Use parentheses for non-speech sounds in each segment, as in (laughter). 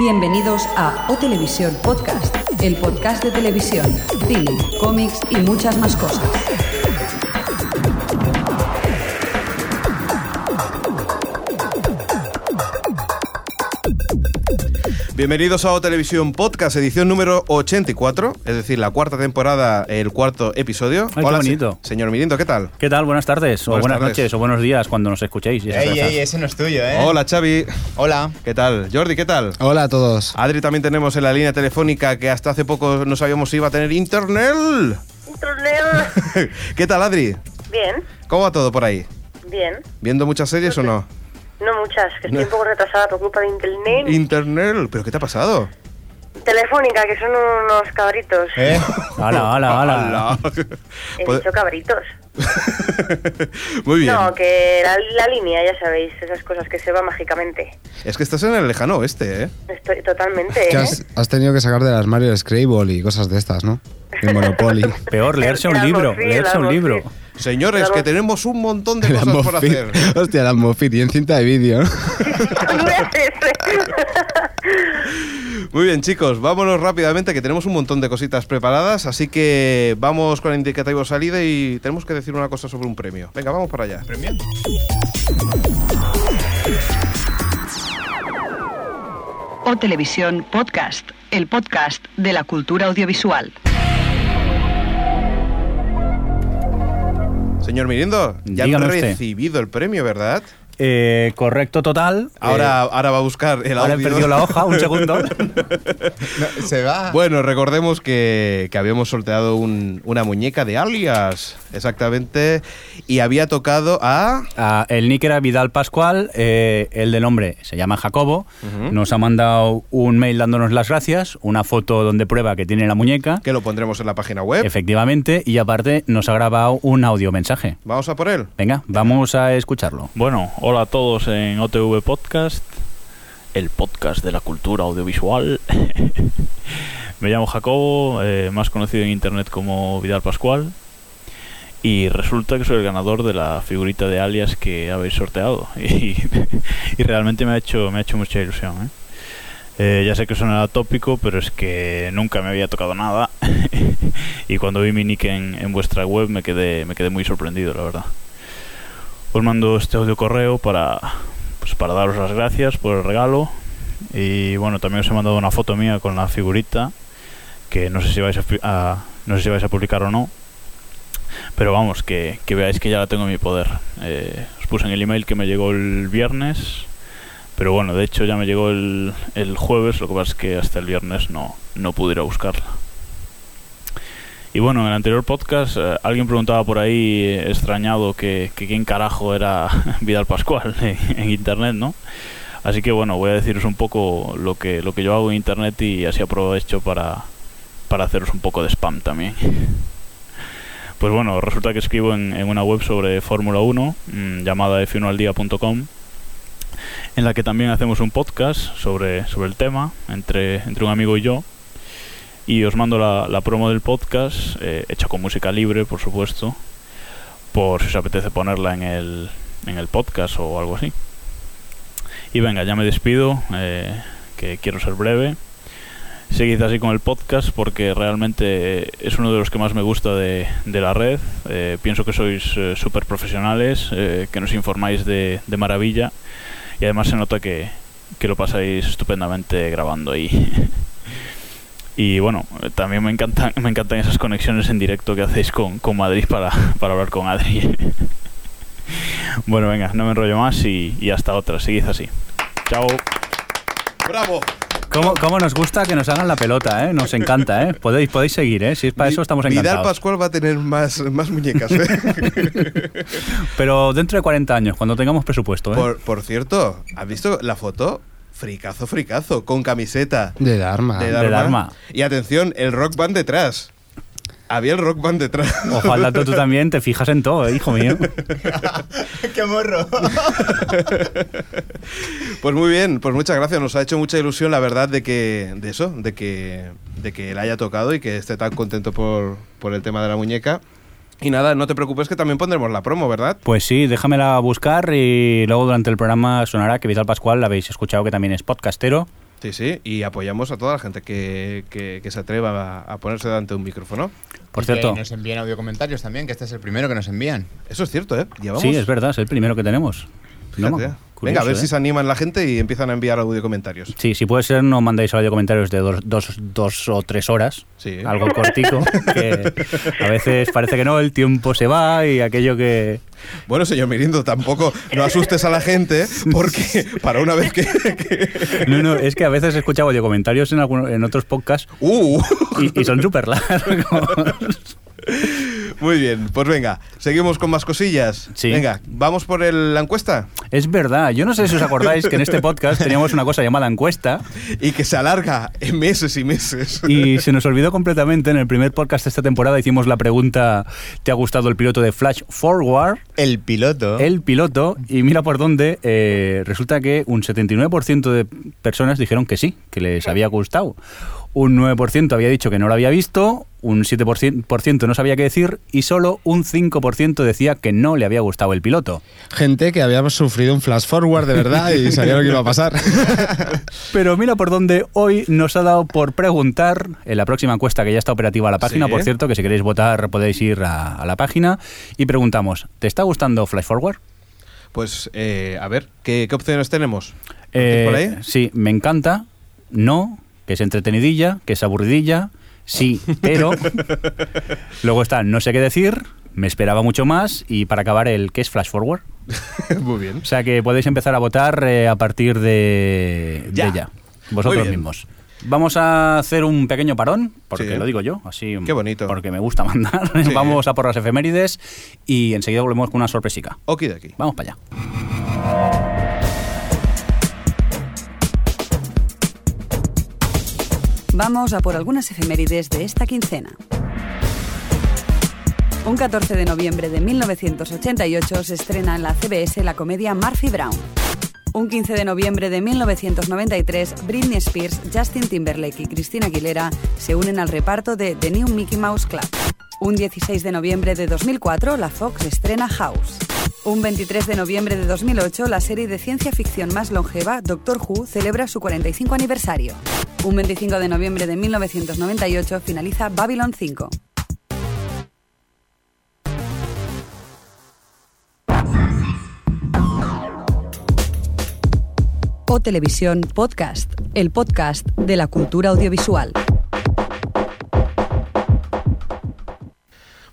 Bienvenidos a O Televisión Podcast, el podcast de televisión, cine, cómics y muchas más cosas. Bienvenidos a O Televisión Podcast, edición número 84, es decir, la cuarta temporada, el cuarto episodio. Ay, qué bonito. se- señor Mirindo, ¿qué tal? ¿Qué tal? Buenas tardes, o Buenas buenas tardes. noches, o buenos días cuando nos escuchéis. y Ey, ey, ese no es tuyo, ¿eh? Hola, Xavi. Hola. ¿Qué tal? Jordi, ¿qué tal? Hola a todos. Adri también tenemos en la línea telefónica que hasta hace poco no sabíamos si iba a tener internet. Torneo. (laughs) ¿Qué tal, Adri? Bien, ¿Cómo va todo por ahí? bien. ¿Viendo muchas series o no? No muchas, que estoy un poco retrasada por culpa de internet. Internet, ¿pero qué te ha pasado? Telefónica, que son unos cabritos. ¿Eh? (laughs) Hala, hala, hala. Ala. He dicho cabritos. (laughs) Muy bien. No, que la, la línea, ya sabéis, esas cosas que se va mágicamente. Es que estás en el lejano oeste, ¿eh? Estoy totalmente. ¿eh? has, has tenido que sacar del armario el Scrabble y cosas de estas, ¿no? El Monopoly. Peor, leerse un libro, leerse un libro. Señores, Claro. que tenemos un montón de (laughs) El cosas por hacer. Hostia, el Almofit y en cinta de vídeo. (laughs) Muy bien, chicos, vámonos rápidamente que tenemos un montón de cositas preparadas, así que vamos con el indicativo salida y tenemos que decir una cosa sobre un premio. Venga, vamos para allá. ¿Premio? O Televisión Podcast, el podcast de la cultura audiovisual. Señor Mirindo, ya usted. recibido el premio, ¿verdad? Eh, correcto total. Ahora, Eh, ahora va a buscar el ahora he audio. perdido la hoja, un segundo. (laughs) No, se va. Bueno, recordemos que, que habíamos sorteado un- una muñeca de alias, exactamente, y había tocado a... El nick era Vidal Pascual, eh, el del nombre se llama Jacobo. Nos ha mandado un mail dándonos las gracias, una foto donde prueba que tiene la muñeca, que lo pondremos en la página web. efectivamente, y aparte nos ha grabado un audio mensaje. Vamos a por él. Venga, vamos a escucharlo. Bueno, hola a todos en OTV Podcast, el podcast de la cultura audiovisual. (laughs) Me llamo Jacobo, eh, más conocido en internet como Vidal Pascual. Y resulta que soy el ganador de la figurita de alias que habéis sorteado. (laughs) Y, y realmente me ha hecho, me ha hecho mucha ilusión. ¿eh? Eh, ya sé que suena tópico, pero es que nunca me había tocado nada. (laughs) y cuando vi mi nick en, en vuestra web me quedé, me quedé muy sorprendido, la verdad os mando este audio correo para pues para daros las gracias por el regalo. Y bueno también os he mandado una foto mía con la figurita que no sé si vais a, a- no sé si vais a publicar o no. Pero vamos que, que veáis que ya la tengo en mi poder. Eh, os puse en el email que me llegó el viernes pero bueno de hecho ya me llegó el, el jueves lo que pasa es que hasta el viernes no no pude ir a buscarla y bueno, en el anterior podcast eh, alguien preguntaba por ahí, eh, extrañado, que, quién carajo era (laughs) Vidal Pascual (laughs) en, internet, ¿no? Así que bueno, voy a deciros un poco lo que, lo que yo hago en internet y así aprovecho para, para haceros un poco de spam también. Pues bueno, resulta que escribo en, en una web sobre Fórmula 1 mm, llamada f1aldia.com en la que también hacemos un podcast sobre, sobre el tema entre, entre un amigo y yo y os mando la, la promo del podcast, eh, hecha con música libre, por supuesto, por si os apetece ponerla en el, en el podcast o algo así. Y venga, ya me despido, eh, que quiero ser breve. Seguid así con el podcast porque realmente es uno de los que más me gusta de, de la red. Eh, pienso que sois súper profesionales, eh, que nos informáis de, de maravilla y además se nota que, que lo pasáis estupendamente grabando ahí. (laughs) Y bueno, también me encantan, (laughs) me encantan esas conexiones en directo que hacéis con, con Madrid para, (laughs) para hablar con Adri. (laughs) bueno, venga, no me enrollo más y, y hasta otra. Seguid así. Chao. ¡Bravo! ¿Cómo, cómo nos gusta que nos hagan la pelota, eh? Nos encanta, ¿eh? Podéis, podéis seguir, ¿eh? Si es para eso estamos Vidal encantados. Pascual va a tener más, más muñecas, ¿eh? Pero dentro de 40 años, cuando tengamos presupuesto, ¿eh? por, por cierto, ¿has visto la foto? Fricazo, fricazo, con camiseta De Dharma. de de Dharma. Y atención, el rock band detrás. Había el rock band detrás. Ojalá tú, tú también te fijas en todo, ¿eh, hijo mío. (laughs) ¡Qué morro! (laughs) Pues muy bien, pues muchas gracias. Nos ha hecho mucha ilusión, la verdad, de que de eso, de que de que le haya tocado y que esté tan contento por, por el tema de la muñeca. Y nada, no te preocupes que también pondremos la promo, ¿verdad? Pues sí, déjamela buscar y luego durante el programa sonará que Vital Pascual la habéis escuchado que también es podcastero Sí, sí, y apoyamos a toda la gente que, que- que se atreva a, a ponerse delante de un micrófono. Por Y que cierto, nos envían audio comentarios también, que este es el primero que nos envían. Eso es cierto, ¿eh? Llevamos, sí, es verdad, es el primero que tenemos. No, curioso, Venga, a ver ¿eh? si se animan la gente y empiezan a enviar audio comentarios. Sí, si puede ser, no mandéis audio comentarios de dos, dos, dos o tres horas. Sí. Algo cortico. (laughs) que a veces parece que no, el tiempo se va y aquello que. Bueno, señor Mirindo, tampoco no asustes a la gente, porque (laughs) para una vez que... que- No, no, es que a veces he escuchado audio comentarios en, algunos, en otros podcasts ¡Uh! y, y son súper largos. (laughs) Muy bien, pues venga, seguimos con más cosillas. Sí. Venga, vamos por el- la encuesta Es verdad, yo no sé si os acordáis que en este podcast teníamos una cosa llamada encuesta (laughs) y que se alarga en meses y meses. y se nos olvidó completamente. En el primer podcast de esta temporada hicimos la pregunta: ¿te ha gustado el piloto de Flash Forward? El piloto. El piloto, y mira por dónde, eh, resulta que un 79% de personas dijeron que sí, que les había gustado. Un 9% había dicho que no lo había visto, un 7% por ciento no sabía qué decir y solo un 5% decía que no le había gustado el piloto. Gente que había sufrido un flash forward de verdad y (laughs) sabía lo que iba a pasar. (laughs) Pero mira por dónde hoy nos ha dado por preguntar en la próxima encuesta que ya está operativa la página, Sí. por cierto, que si queréis votar podéis ir a, a la página y preguntamos, ¿te está gustando Flash Forward? Pues, eh, a ver, ¿qué, qué opciones tenemos? Eh, por ahí? Sí, me encanta, no, que es entretenidilla, que es aburridilla, sí, pero (laughs) luego está no sé qué decir, me esperaba mucho más y para acabar el que es Flash Forward. (laughs) Muy bien. O sea que podéis empezar a votar eh, a partir de de Ya. vosotros mismos. Vamos a hacer un pequeño parón, porque Sí. lo digo yo, así Qué bonito. porque me gusta mandar. Sí. (laughs) Vamos a por las efemérides y enseguida volvemos con una sorpresica. Oki de aquí. Vamos para allá. Vamos a por algunas efemérides de esta quincena. Un 14 de noviembre de 1988 se estrena en la CBS la comedia Murphy Brown. Un 15 de noviembre de 1993, Britney Spears, Justin Timberlake y Christina Aguilera se unen al reparto de The New Mickey Mouse Club. Un 16 de noviembre de 2004, la Fox estrena House. Un 23 de noviembre de 2008, la serie de ciencia ficción más longeva, Doctor Who, celebra su 45 aniversario. Un 25 de noviembre de 1998 finaliza Babylon 5. O Televisión Podcast, el podcast de la cultura audiovisual.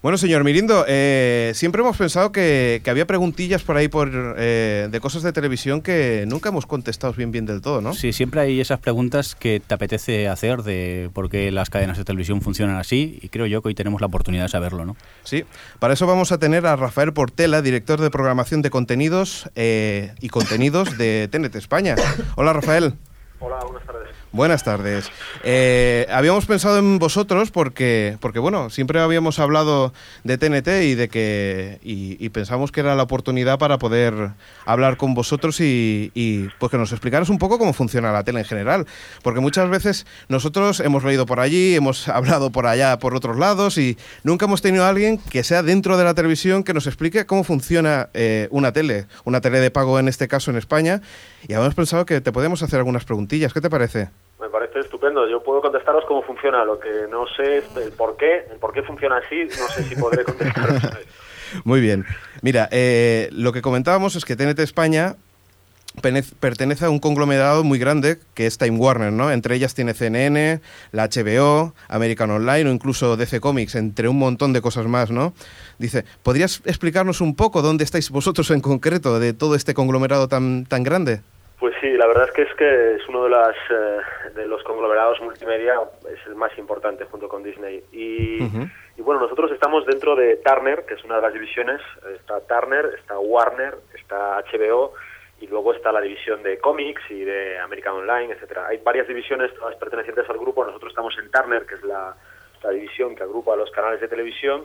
Bueno, señor Mirindo, eh, siempre hemos pensado que, que había preguntillas por ahí por, eh, de cosas de televisión que nunca hemos contestado bien bien del todo, ¿no? Sí, siempre hay esas preguntas que te apetece hacer de por qué las cadenas de televisión funcionan así y creo yo que hoy tenemos la oportunidad de saberlo, ¿no? Sí, para eso vamos a tener a Rafael Portela, director de programación de contenidos eh, y contenidos de TNT España. Hola, Rafael. Hola, buenas tardes. Buenas tardes. Eh, habíamos pensado en vosotros porque, porque bueno, siempre habíamos hablado de TNT y de que y, y pensamos que era la oportunidad para poder hablar con vosotros y, pues que nos explicaras un poco cómo funciona la tele en general, porque muchas veces nosotros hemos leído por allí, hemos (laughs) hablado por allá, por otros lados y nunca hemos tenido a alguien que sea dentro de la televisión que nos explique cómo funciona eh, una tele, una tele de pago en este caso en España y habíamos pensado que te podemos hacer algunas preguntillas. ¿Qué te parece? Me parece estupendo. Yo puedo contestaros cómo funciona. Lo que no sé es el por qué. El por qué funciona así, no sé si podré contestaros. (laughs) Muy bien. Mira, eh, lo que comentábamos es que TNT España pertenece a un conglomerado muy grande que es Time Warner, ¿no? Entre ellas tiene CNN, la HBO, American Online o incluso DC Comics, entre un montón de cosas más, ¿no? Dice, ¿podrías explicarnos un poco dónde estáis vosotros en concreto de todo este conglomerado tan, tan grande? Pues sí, la verdad es que es que es uno de, las, eh, de los conglomerados multimedia, es el más importante junto con Disney. Y, y bueno, nosotros estamos dentro de Turner, que es una de las divisiones. Está Turner, está Warner, está HBO y luego está la división de cómics y de American Online, etcétera. Hay varias divisiones, todas pertenecientes al grupo. Nosotros estamos en Turner, que es la, la división que agrupa los canales de televisión.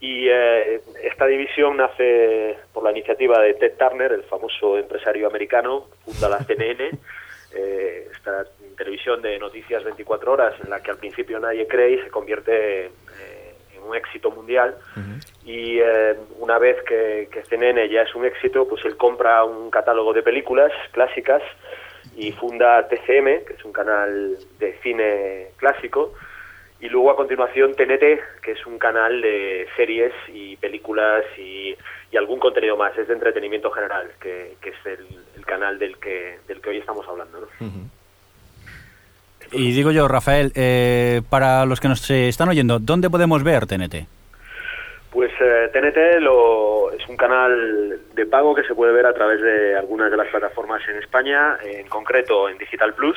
Y eh, esta división nace por la iniciativa de Ted Turner, el famoso empresario americano, funda la CNN, (laughs) eh, esta televisión de noticias 24 horas en la que al principio nadie cree y se convierte eh, un éxito mundial. Y eh, una vez que, que CNN ya es un éxito, pues él compra un catálogo de películas clásicas y funda TCM, que es un canal de cine clásico, y luego a continuación TNT, que es un canal de series y películas y, y algún contenido más, es de entretenimiento general, que, que es el, el canal del que, del que hoy estamos hablando. ¿no? Y digo yo, Rafael, eh, para los que nos están oyendo, ¿dónde podemos ver TNT? Pues eh, TNT lo, es un canal de pago que se puede ver a través de algunas de las plataformas en España, en concreto en Digital Plus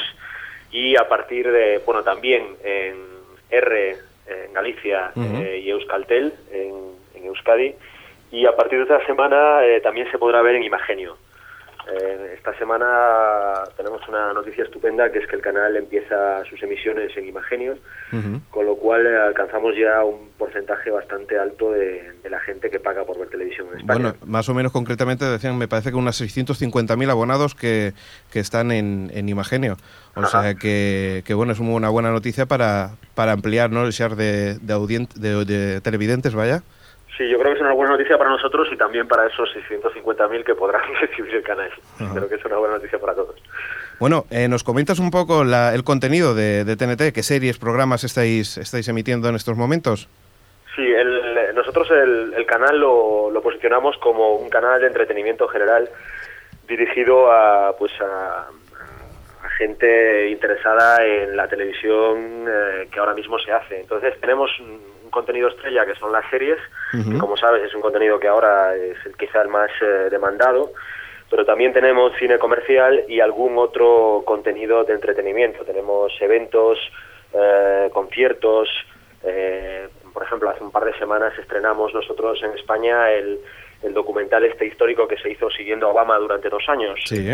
y a partir de, bueno, también en R en Galicia eh, y Euskaltel en, en Euskadi y a partir de esta semana eh, también se podrá ver en Imagenio. Eh, esta semana tenemos una noticia estupenda que es que el canal empieza sus emisiones en Imagenios, con lo cual eh, alcanzamos ya un porcentaje bastante alto de, de la gente que paga por ver televisión en España. Bueno, más o menos concretamente decían, me parece que unas 650.000 abonados que, que están en, en Imagenio. O Ajá. sea que, que, bueno, es una buena noticia para, para ampliar ¿no? el share de, de, de televidentes, vaya. Sí, yo creo que es una buena noticia para nosotros y también para esos 650.000 que podrán (laughs) recibir el canal. Creo que es una buena noticia para todos. Bueno, eh, nos comentas un poco la- el contenido de, de TNT, qué series, programas estáis, estáis emitiendo en estos momentos. Sí, el- nosotros el, el canal lo, lo posicionamos como un canal de entretenimiento general dirigido a pues a, a gente interesada en la televisión eh, que ahora mismo se hace. Entonces tenemos un, contenido estrella que son las series, que como sabes es un contenido que ahora es quizá el más eh, demandado, pero también tenemos cine comercial y algún otro contenido de entretenimiento. Tenemos eventos, eh, conciertos, eh, por ejemplo, hace un par de semanas estrenamos nosotros en España el, el documental este histórico que se hizo siguiendo a Obama durante dos años. Sí.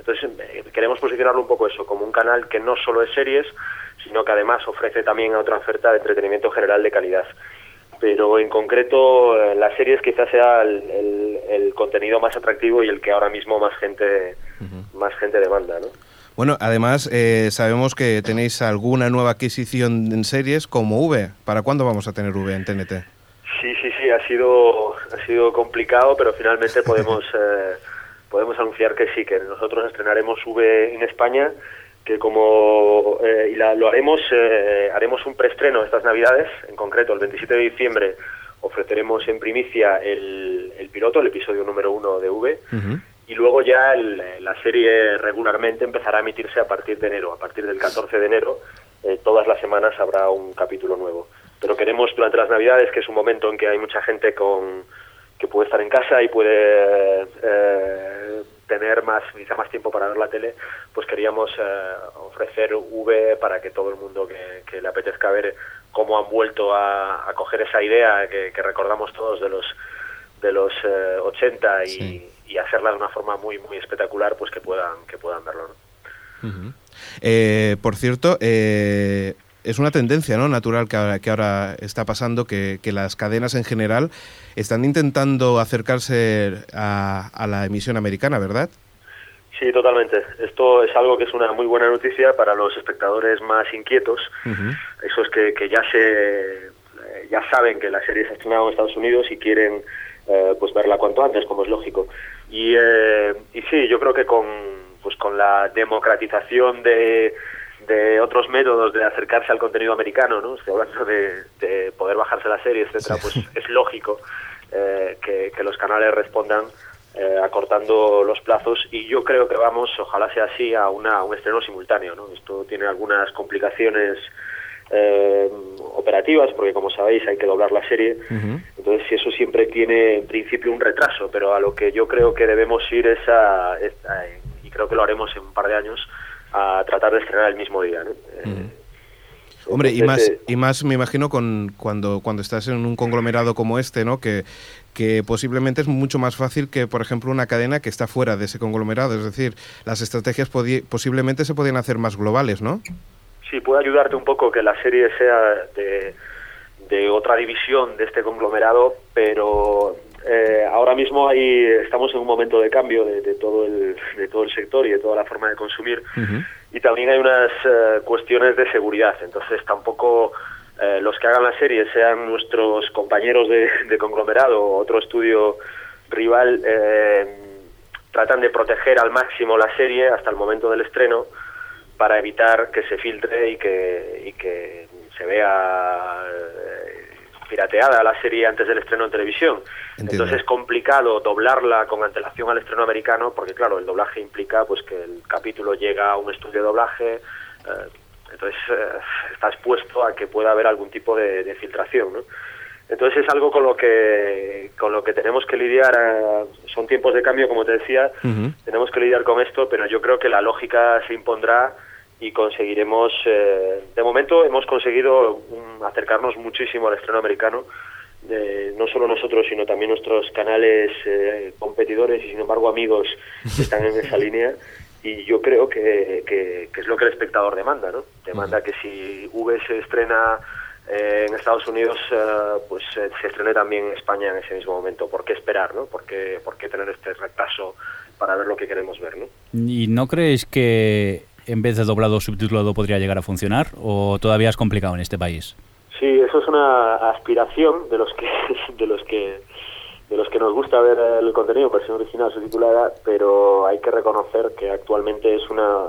Entonces eh, queremos posicionarlo un poco eso, como un canal que no solo es series, sino que además ofrece también otra oferta de entretenimiento general de calidad. Pero en concreto, eh, las series quizás sea el, el- el contenido más atractivo y el que ahora mismo más gente, más gente demanda, ¿no? Bueno, además eh, sabemos que tenéis alguna nueva adquisición en series como V. ¿Para cuándo vamos a tener V en TNT? Sí, sí, sí, ha sido, ha sido complicado, pero finalmente podemos, (laughs) eh, podemos anunciar que sí, que nosotros estrenaremos V en España, que como, eh, y la- lo haremos, eh, haremos un preestreno estas Navidades, en concreto el 27 de diciembre ofreceremos en primicia el, el piloto, el episodio número uno de V, y luego ya el- la serie regularmente empezará a emitirse a partir de enero. A partir del 14 de enero, eh, todas las semanas habrá un capítulo nuevo. Pero queremos durante las Navidades, que es un momento en que hay mucha gente con que puede estar en casa y puede eh, tener más quizá más tiempo para ver la tele, pues queríamos eh, ofrecer V para que todo el mundo que, que le apetezca ver cómo han vuelto a, a coger esa idea que, que recordamos todos de los de los eh, 80 y, Sí. y hacerla de una forma muy muy espectacular, pues que puedan que puedan verlo. ¿no? Eh, por cierto, eh, es una tendencia ¿no? natural que ahora, que ahora está pasando, que, que las cadenas en general están intentando acercarse a, a la emisión americana, ¿verdad? Sí, totalmente. Esto es algo que es una muy buena noticia para los espectadores más inquietos, esos que, que ya se ya saben que la serie se ha estrenado en Estados Unidos y quieren eh, pues verla cuanto antes, como es lógico. Y, eh, y sí, yo creo que con pues con la democratización de, de otros métodos de acercarse al contenido americano, ¿no? Estoy hablando de, de poder bajarse la serie, etcétera, pues es lógico eh, que, que los canales respondan eh, acortando los plazos y yo creo que vamos, ojalá sea así, a, una, a un estreno simultáneo. ¿no? Esto tiene algunas complicaciones eh, operativas porque como sabéis hay que doblar la serie entonces si eso siempre tiene en principio un retraso pero a lo que yo creo que debemos ir es a, es a- y creo que lo haremos en un par de años a tratar de estrenar el mismo día ¿no? Eh, Hombre, y más, eh, y más me imagino con, cuando, cuando estás en un conglomerado como este, ¿no? Que, que posiblemente es mucho más fácil que, por ejemplo, una cadena que está fuera de ese conglomerado. Es decir, las estrategias posiblemente se podían hacer más globales, ¿no? Sí, puede ayudarte un poco que la serie sea de, de otra división de este conglomerado, pero eh, ahora mismo hay, estamos en un momento de cambio de, de todo el, de todo el sector y de toda la forma de consumir. Y también hay unas eh, cuestiones de seguridad, entonces tampoco eh, los que hagan la serie sean nuestros compañeros de, de conglomerado o otro estudio rival. eh, tratan de proteger al máximo la serie hasta el momento del estreno para evitar que se filtre y que, y que se vea eh, pirateada la serie antes del estreno en televisión. Entiendo. Entonces es complicado doblarla con antelación al estreno americano porque claro, el doblaje implica pues que el capítulo llega a un estudio de doblaje, eh, entonces eh, está expuesto a que pueda haber algún tipo de, de filtración, ¿no? Entonces es algo con lo que con lo que tenemos que lidiar. eh, son tiempos de cambio, como te decía, tenemos que lidiar con esto, pero yo creo que la lógica se impondrá y conseguiremos. eh, de momento hemos conseguido um, acercarnos muchísimo al estreno americano. eh, no solo nosotros, sino también nuestros canales eh, competidores y, sin embargo, amigos que están en esa línea. Y yo creo que, que- que es lo que el espectador demanda, ¿no? Demanda que si V se estrena eh, en Estados Unidos, eh, pues eh, se estrene también en España en ese mismo momento. ¿Por qué esperar, no? ¿Por qué, por qué tener este retraso para ver lo que queremos ver, no? ¿Y no creéis que en vez de doblado o subtitulado podría llegar a funcionar? ¿O todavía es complicado en este país? Sí, eso es una aspiración de los que (laughs) de los que de los que nos gusta ver el contenido en versión original subtitulada, pero hay que reconocer que actualmente es una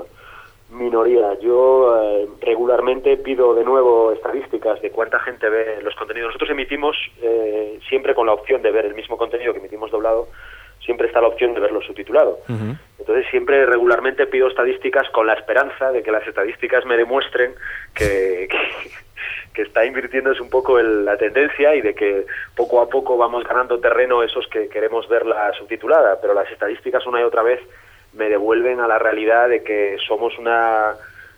minoría. Yo eh, regularmente pido de nuevo estadísticas de cuánta gente ve los contenidos. Nosotros emitimos eh, siempre con la opción de ver el mismo contenido que emitimos doblado, siempre está la opción de verlo subtitulado. Entonces siempre regularmente pido estadísticas con la esperanza de que las estadísticas me demuestren que, (laughs) que, que está invirtiéndose un poco el- la tendencia y de que poco a poco vamos ganando terreno esos que queremos verla subtitulada. Pero las estadísticas una y otra vez me devuelven a la realidad de que somos una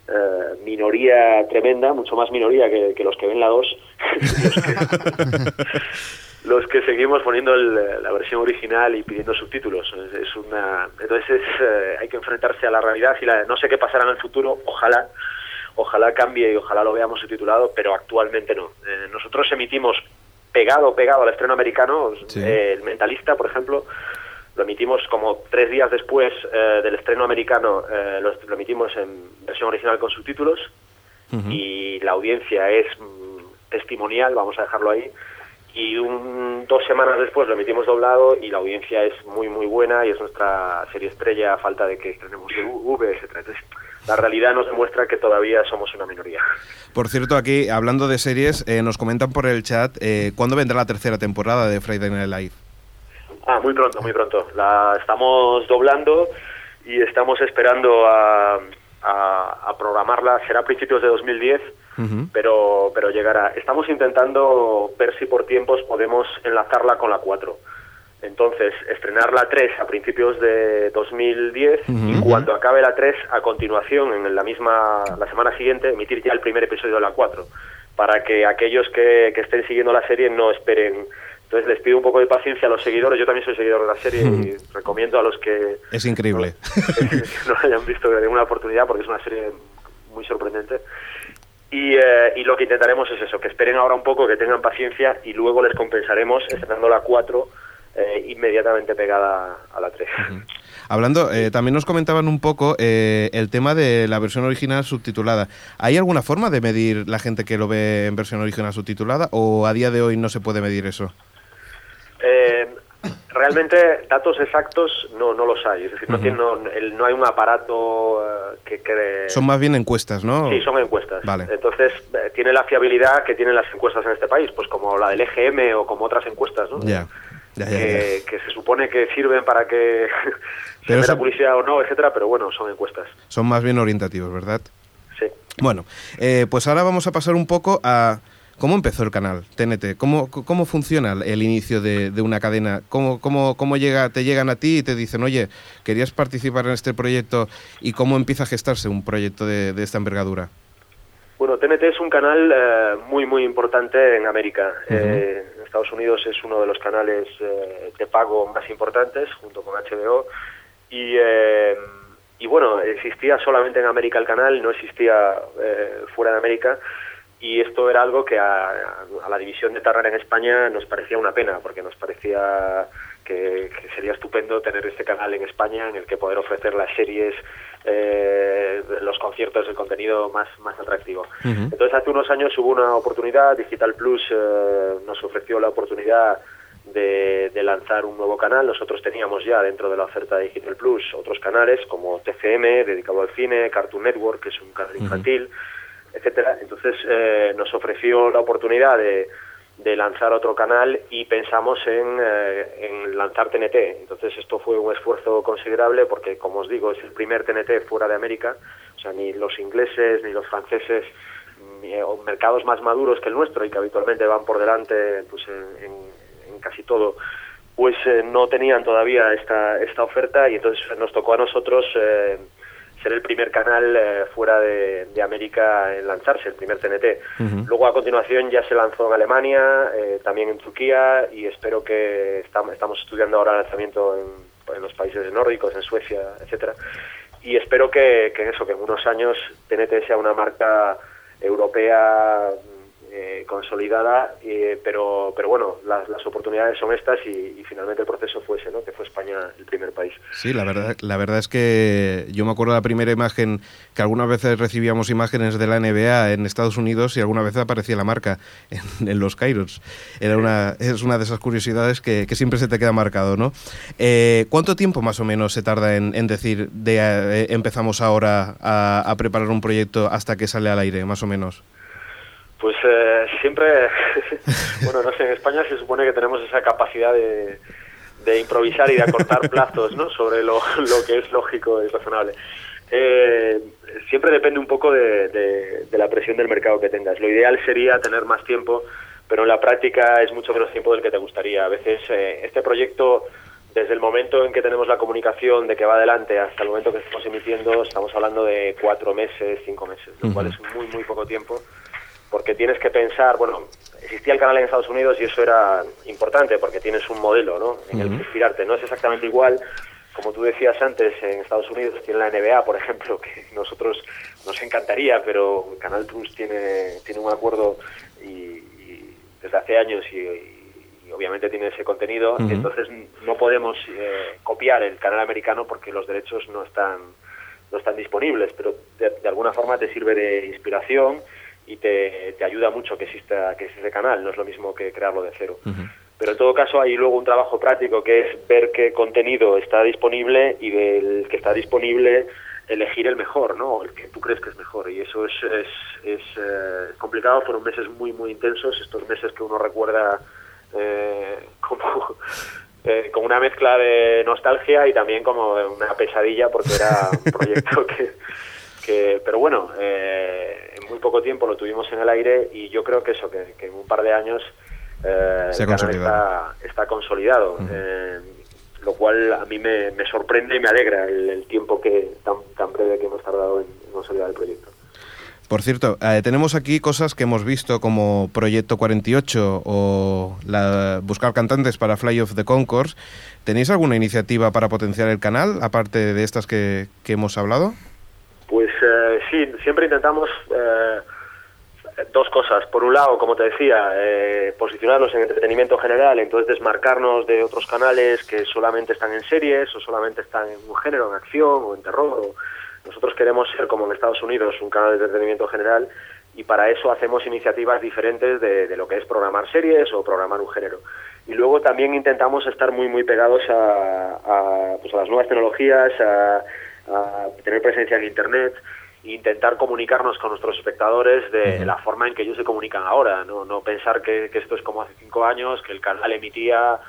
eh, minoría tremenda, mucho más minoría que, que los que ven la 2, (laughs) (laughs) los que, seguimos poniendo el- la versión original y pidiendo subtítulos. Es, es una, entonces es, eh, hay que enfrentarse a la realidad y la, no sé qué pasará en el futuro, ojalá, ojalá cambie y ojalá lo veamos subtitulado, pero actualmente no. Eh, nosotros emitimos pegado, pegado al estreno americano, Sí. eh, el Mentalista, por ejemplo, lo emitimos como tres días después eh, del estreno americano, eh, lo, lo emitimos en versión original con subtítulos y la audiencia es mm, testimonial, vamos a dejarlo ahí. Y un, dos semanas después lo emitimos doblado y la audiencia es muy, muy buena y es nuestra serie estrella a falta de que estrenemos de V, etcétera. Entonces, la realidad nos demuestra que todavía somos una minoría. Por cierto, aquí, hablando de series, eh, nos comentan por el chat eh, cuándo vendrá la tercera temporada de Friday Night Live. Ah, muy pronto, muy pronto. La estamos doblando y estamos esperando a, a- a programarla. Será a principios de 2010, Pero, pero llegará. Estamos intentando ver si por tiempos podemos enlazarla con la 4. Entonces, estrenar la 3 a principios de 2010 y Ujú. cuando acabe la 3, a continuación, en la misma la semana siguiente, emitir ya el primer episodio de la 4, para que aquellos que, que estén siguiendo la serie no esperen. Entonces, les pido un poco de paciencia a los seguidores. Yo también soy seguidor de la serie y recomiendo a los que Es increíble. (laughs) que no la hayan visto que le den una oportunidad porque es una serie muy sorprendente. Y, eh, y lo que intentaremos es eso, que esperen ahora un poco, que tengan paciencia y luego les compensaremos estrenando la 4 eh, inmediatamente pegada a la 3. Hablando, eh, también nos comentaban un poco eh, el tema de la versión original subtitulada. ¿Hay alguna forma de medir la gente que lo ve en versión original subtitulada o a día de hoy no se puede medir eso? Realmente datos exactos no, no los hay, es decir, no, tiene- no, el- no hay un aparato eh, que cree... Son más bien encuestas, ¿no? Sí, son encuestas. Vale. Entonces, eh, tiene la fiabilidad que tienen las encuestas en este país, pues como la del EGM o como otras encuestas, ¿no? Ya, ya, ya, ya. que, se supone que sirven para que (laughs) se Pero vea publicidad o no, etcétera, pero bueno, son encuestas. Son más bien orientativos, ¿verdad? Sí. Bueno, eh, pues ahora vamos a pasar un poco a cómo empezó el canal TNT, cómo, cómo funciona el inicio de, de una cadena, cómo, cómo, cómo llega, te llegan a ti y te dicen, oye, querías participar en este proyecto y cómo empieza a gestarse un proyecto de, de esta envergadura. Bueno, TNT es un canal eh, muy, muy importante en América. Eh, en Estados Unidos es uno de los canales eh, de pago más importantes, junto con HBO. Y, eh, y bueno, existía solamente en América el canal, no existía eh, fuera de América. Y esto era algo que a, a la división de Turner en España nos parecía una pena, porque nos parecía que, que sería estupendo tener este canal en España en el que poder ofrecer las series, eh, los conciertos, el contenido más, más atractivo. Entonces hace unos años hubo una oportunidad, Digital Plus eh, nos ofreció la oportunidad de, de lanzar un nuevo canal. Nosotros teníamos ya dentro de la oferta de Digital Plus otros canales como TCM, dedicado al cine, Cartoon Network, que es un canal infantil, etcétera. Entonces eh, nos ofreció la oportunidad de, lanzar otro canal y pensamos en, eh, lanzar TNT. Entonces esto fue un esfuerzo considerable porque, como os digo, es el primer TNT fuera de América. O sea, ni los ingleses ni los franceses, eh, o mercados más maduros que el nuestro y que habitualmente van por delante pues, en casi todo, pues eh, no tenían todavía esta, esta oferta y entonces nos tocó a nosotros eh, ser el primer canal eh, fuera de, de América en lanzarse, el primer TNT. Luego a continuación ya se lanzó en Alemania, eh, también en Turquía y espero que estam- estamos estudiando ahora el lanzamiento en, en los países nórdicos, en Suecia, etcétera. Y espero que, eso, que en unos años TNT sea una marca europea eh, consolidada, eh, pero, pero bueno, las, oportunidades son estas y, finalmente el proceso fue ese, ¿no? que fue España el primer país. Sí, la verdad, la verdad es que yo me acuerdo de la primera imagen que algunas veces recibíamos imágenes de la NBA en Estados Unidos y algunas veces aparecía la marca (laughs) en, los Kairos. Era una, es una de esas curiosidades que, siempre se te queda marcado, ¿no? Eh, ¿Cuánto tiempo más o menos se tarda en, decir de empezamos ahora a preparar un proyecto hasta que sale al aire, más o menos? Pues eh, siempre, (laughs) bueno, no sé, en España se supone que tenemos esa capacidad de, de improvisar y de acortar (laughs) plazos, ¿no? Sobre lo, lo que es lógico y razonable. Eh, siempre depende un poco de, de- de la presión del mercado que tengas. Lo ideal sería tener más tiempo, pero en la práctica es mucho menos tiempo del que te gustaría. A veces eh, este proyecto, desde el momento en que tenemos la comunicación de que va adelante hasta el momento que estamos emitiendo, estamos hablando de cuatro meses, cinco meses, lo cual es muy, muy poco tiempo porque tienes que pensar, bueno, existía el canal en Estados Unidos y eso era importante porque tienes un modelo, ¿no? En el que inspirarte. No es exactamente igual, como tú decías antes, en Estados Unidos tiene la NBA, por ejemplo, que nosotros nos encantaría, pero Canal Plus tiene, tiene un acuerdo y, y desde hace años y, y obviamente tiene ese contenido, entonces no podemos eh, copiar el canal americano porque los derechos no están no están disponibles, pero de, de alguna forma te sirve de inspiración y te, te ayuda mucho que exista que exista ese canal, no es lo mismo que crearlo de cero. Pero en todo caso hay luego un trabajo práctico que es ver qué contenido está disponible y del que está disponible elegir el mejor, ¿no? El que tú crees que es mejor. Y eso es, es, es eh, complicado, fueron meses muy, muy intensos, estos meses que uno recuerda eh, (laughs) como, eh, como una mezcla de nostalgia y también como una pesadilla porque era un (laughs) proyecto que, que pero bueno, eh, en muy poco tiempo lo tuvimos en el aire y yo creo que eso, que, que en un par de años eh, Se ha el canal consolidado. está, está consolidado. Eh, lo cual a mí me, me sorprende y me alegra el, el tiempo que tan, tan breve que hemos tardado en, en consolidar el proyecto. Por cierto, eh, tenemos aquí cosas que hemos visto como Proyecto 48 o la, buscar cantantes para Fly of the Concourse. ¿Tenéis alguna iniciativa para potenciar el canal, aparte de estas que, que hemos hablado? Pues eh, sí, siempre intentamos eh, dos cosas. Por un lado, como te decía, eh, posicionarnos en entretenimiento general, entonces desmarcarnos de otros canales que solamente están en series o solamente están en un género, en acción o en terror. Nosotros queremos ser, como en Estados Unidos, un canal de entretenimiento general y para eso hacemos iniciativas diferentes de, de lo que es programar series o programar un género. Y luego también intentamos estar muy, muy pegados a, a, pues a las nuevas tecnologías, a, a tener presencia en Internet e intentar comunicarnos con nuestros espectadores de la forma en que ellos se comunican ahora, no, no pensar que, que esto es como hace cinco años, que el canal emitía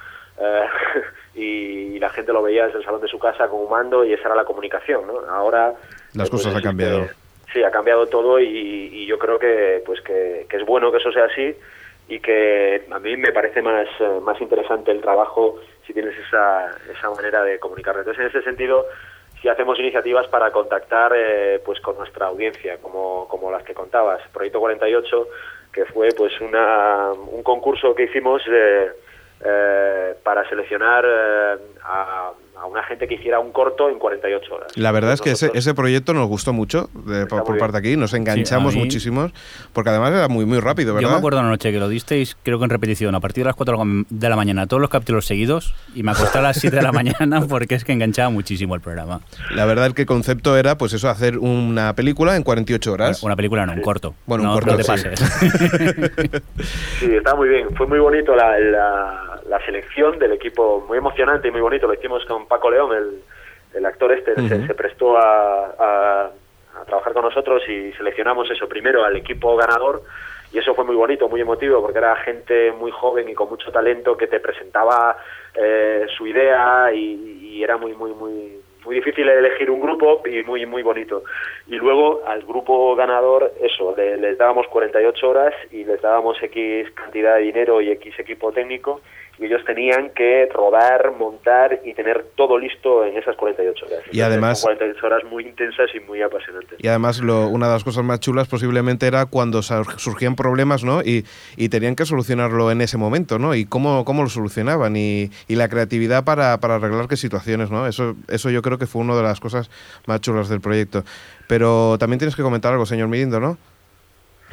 eh, (laughs) y la gente lo veía desde el salón de su casa con un mando y esa era la comunicación, ¿no? Ahora Las pues cosas han existe- cambiado. Sí, ha cambiado todo y, y yo creo que pues que, que es bueno que eso sea así y que a mí me parece más, eh, más interesante el trabajo si tienes esa, esa manera de comunicar. Entonces, en ese sentido, si hacemos iniciativas para contactar eh, pues con nuestra audiencia, como, como las que contabas. Proyecto 48, que fue pues una, un concurso que hicimos eh, eh, para seleccionar eh, a, a una gente que hiciera un corto en 48 horas. La verdad es que ese, Nosotros- ese proyecto nos gustó mucho de- por, parte de aquí, nos enganchamos Sí, mí- muchísimos, porque además era muy muy rápido, ¿verdad? Yo me acuerdo una noche que lo disteis, creo que en repetición, a partir de las 4 de la mañana, todos los capítulos seguidos, y me acosté a las 7 de la mañana (laughs) porque es que enganchaba muchísimo el programa. La verdad es que el concepto era, pues eso, hacer una película en 48 horas. Una película, no, un corto. Bueno, un corto, no te sí. pases. (laughs) (laughs) Sí, está muy bien. Fue muy bonito la, la- la selección del equipo, muy emocionante y muy bonito. Lo hicimos con Paco León, el, el actor este, se, se prestó a, a- a trabajar con nosotros y seleccionamos eso primero al equipo ganador. Y eso fue muy bonito, muy emotivo, porque era gente muy joven y con mucho talento que te presentaba eh, su idea y, y era muy, muy, muy, muy difícil elegir un grupo y muy, muy bonito. Y luego al grupo ganador, eso, le- les dábamos 48 horas y les dábamos X cantidad de dinero y X equipo técnico y ellos tenían que rodar, montar y tener todo listo en esas 48 horas. Y además- Son 48 horas muy intensas y muy apasionantes. Y además, lo- una de las cosas más chulas posiblemente era cuando sur- surgían problemas, ¿no? Y, y tenían que solucionarlo en ese momento, ¿no? Y cómo, cómo lo solucionaban y, y la creatividad para, para arreglar qué situaciones, ¿no? Eso, eso yo creo que fue una de las cosas más chulas del proyecto. Pero también tienes que comentar algo, señor Mirindo, ¿no?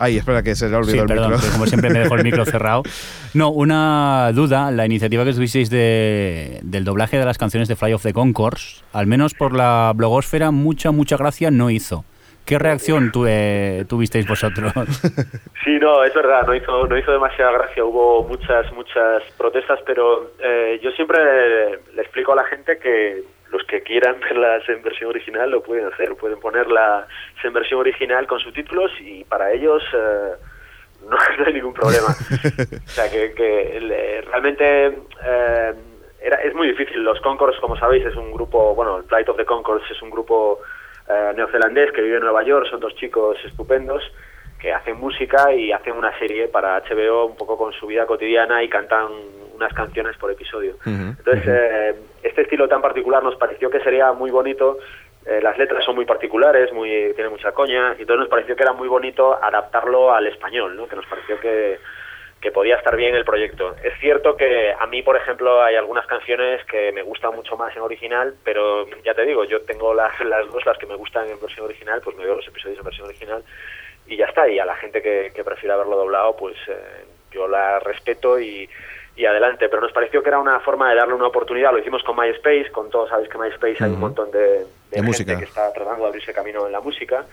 Ay, espera, que se le ha Sí, olvidado el perdón, micro. como siempre me dejo el micro cerrado. (laughs) No, una duda, la iniciativa que tuvisteis de, del doblaje de las canciones de Fly of the Concourse, al menos por la blogosfera, mucha, mucha gracia no hizo. ¿Qué reacción tuve- tuvisteis vosotros? (laughs) Sí, no, es verdad, no hizo, no hizo demasiada gracia, hubo muchas, muchas protestas, pero eh, yo siempre le explico a la gente que los que quieran (laughs) verlas en versión original lo pueden hacer, pueden ponerlas en versión original con subtítulos y para ellos eh, (laughs) no, no hay ningún problema. (laughs) o sea, que, que realmente eh, era, es muy difícil. Los Concourse, como sabéis, es un grupo, bueno, el Flight of the Concourse es un grupo eh, neozelandés que vive en Nueva York, son dos chicos estupendos que hacen música y hacen una serie para HBO un poco con su vida cotidiana y cantan unas canciones por episodio. Ujú. Entonces, eh, este estilo tan particular nos pareció que sería muy bonito. eh, las letras son muy particulares, muy tienen mucha coña, y entonces nos pareció que era muy bonito adaptarlo al español, ¿no? que nos pareció que, que podía estar bien el proyecto. Es cierto que a mí, por ejemplo, hay algunas canciones que me gustan mucho más en original, pero ya te digo, yo tengo las, (laughs) las dos, las que me gustan en versión original, pues me veo los episodios en versión original y ya está. Y a la gente que, que prefiera verlo doblado, pues eh, yo la respeto y, y adelante. Pero nos pareció que era una forma de darle una oportunidad. Lo hicimos con MySpace, con todos sabéis que MySpace hay un montón de, de De gente música. que está tratando de abrirse camino en la música.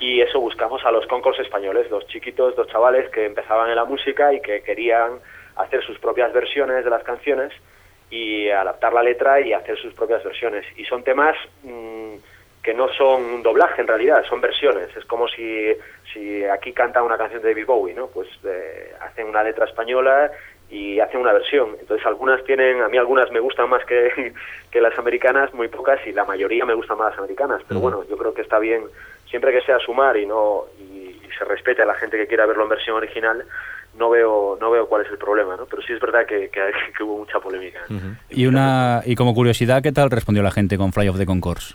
Y eso buscamos a los concursos españoles, los chiquitos, los chavales que empezaban en la música y que querían hacer sus propias versiones de las canciones y adaptar la letra y hacer sus propias versiones. Y son temas mm, que no son un doblaje en realidad, son versiones. Es como si, si aquí canta una canción de David Bowie, ¿no? Pues eh, hacen una letra española y hacen una versión. Entonces algunas tienen, a mí algunas me gustan más que, (laughs) que las americanas, muy pocas, y la mayoría me gustan más las americanas. Pero bueno, yo creo que está bien, siempre que sea sumar y no y, y se respete a la gente que quiera verlo en versión original, no veo no veo cuál es el problema, ¿no? Pero sí es verdad que, que, (laughs) que hubo mucha polémica. Y una y como curiosidad, ¿qué tal respondió la gente con Fly of the Concourse?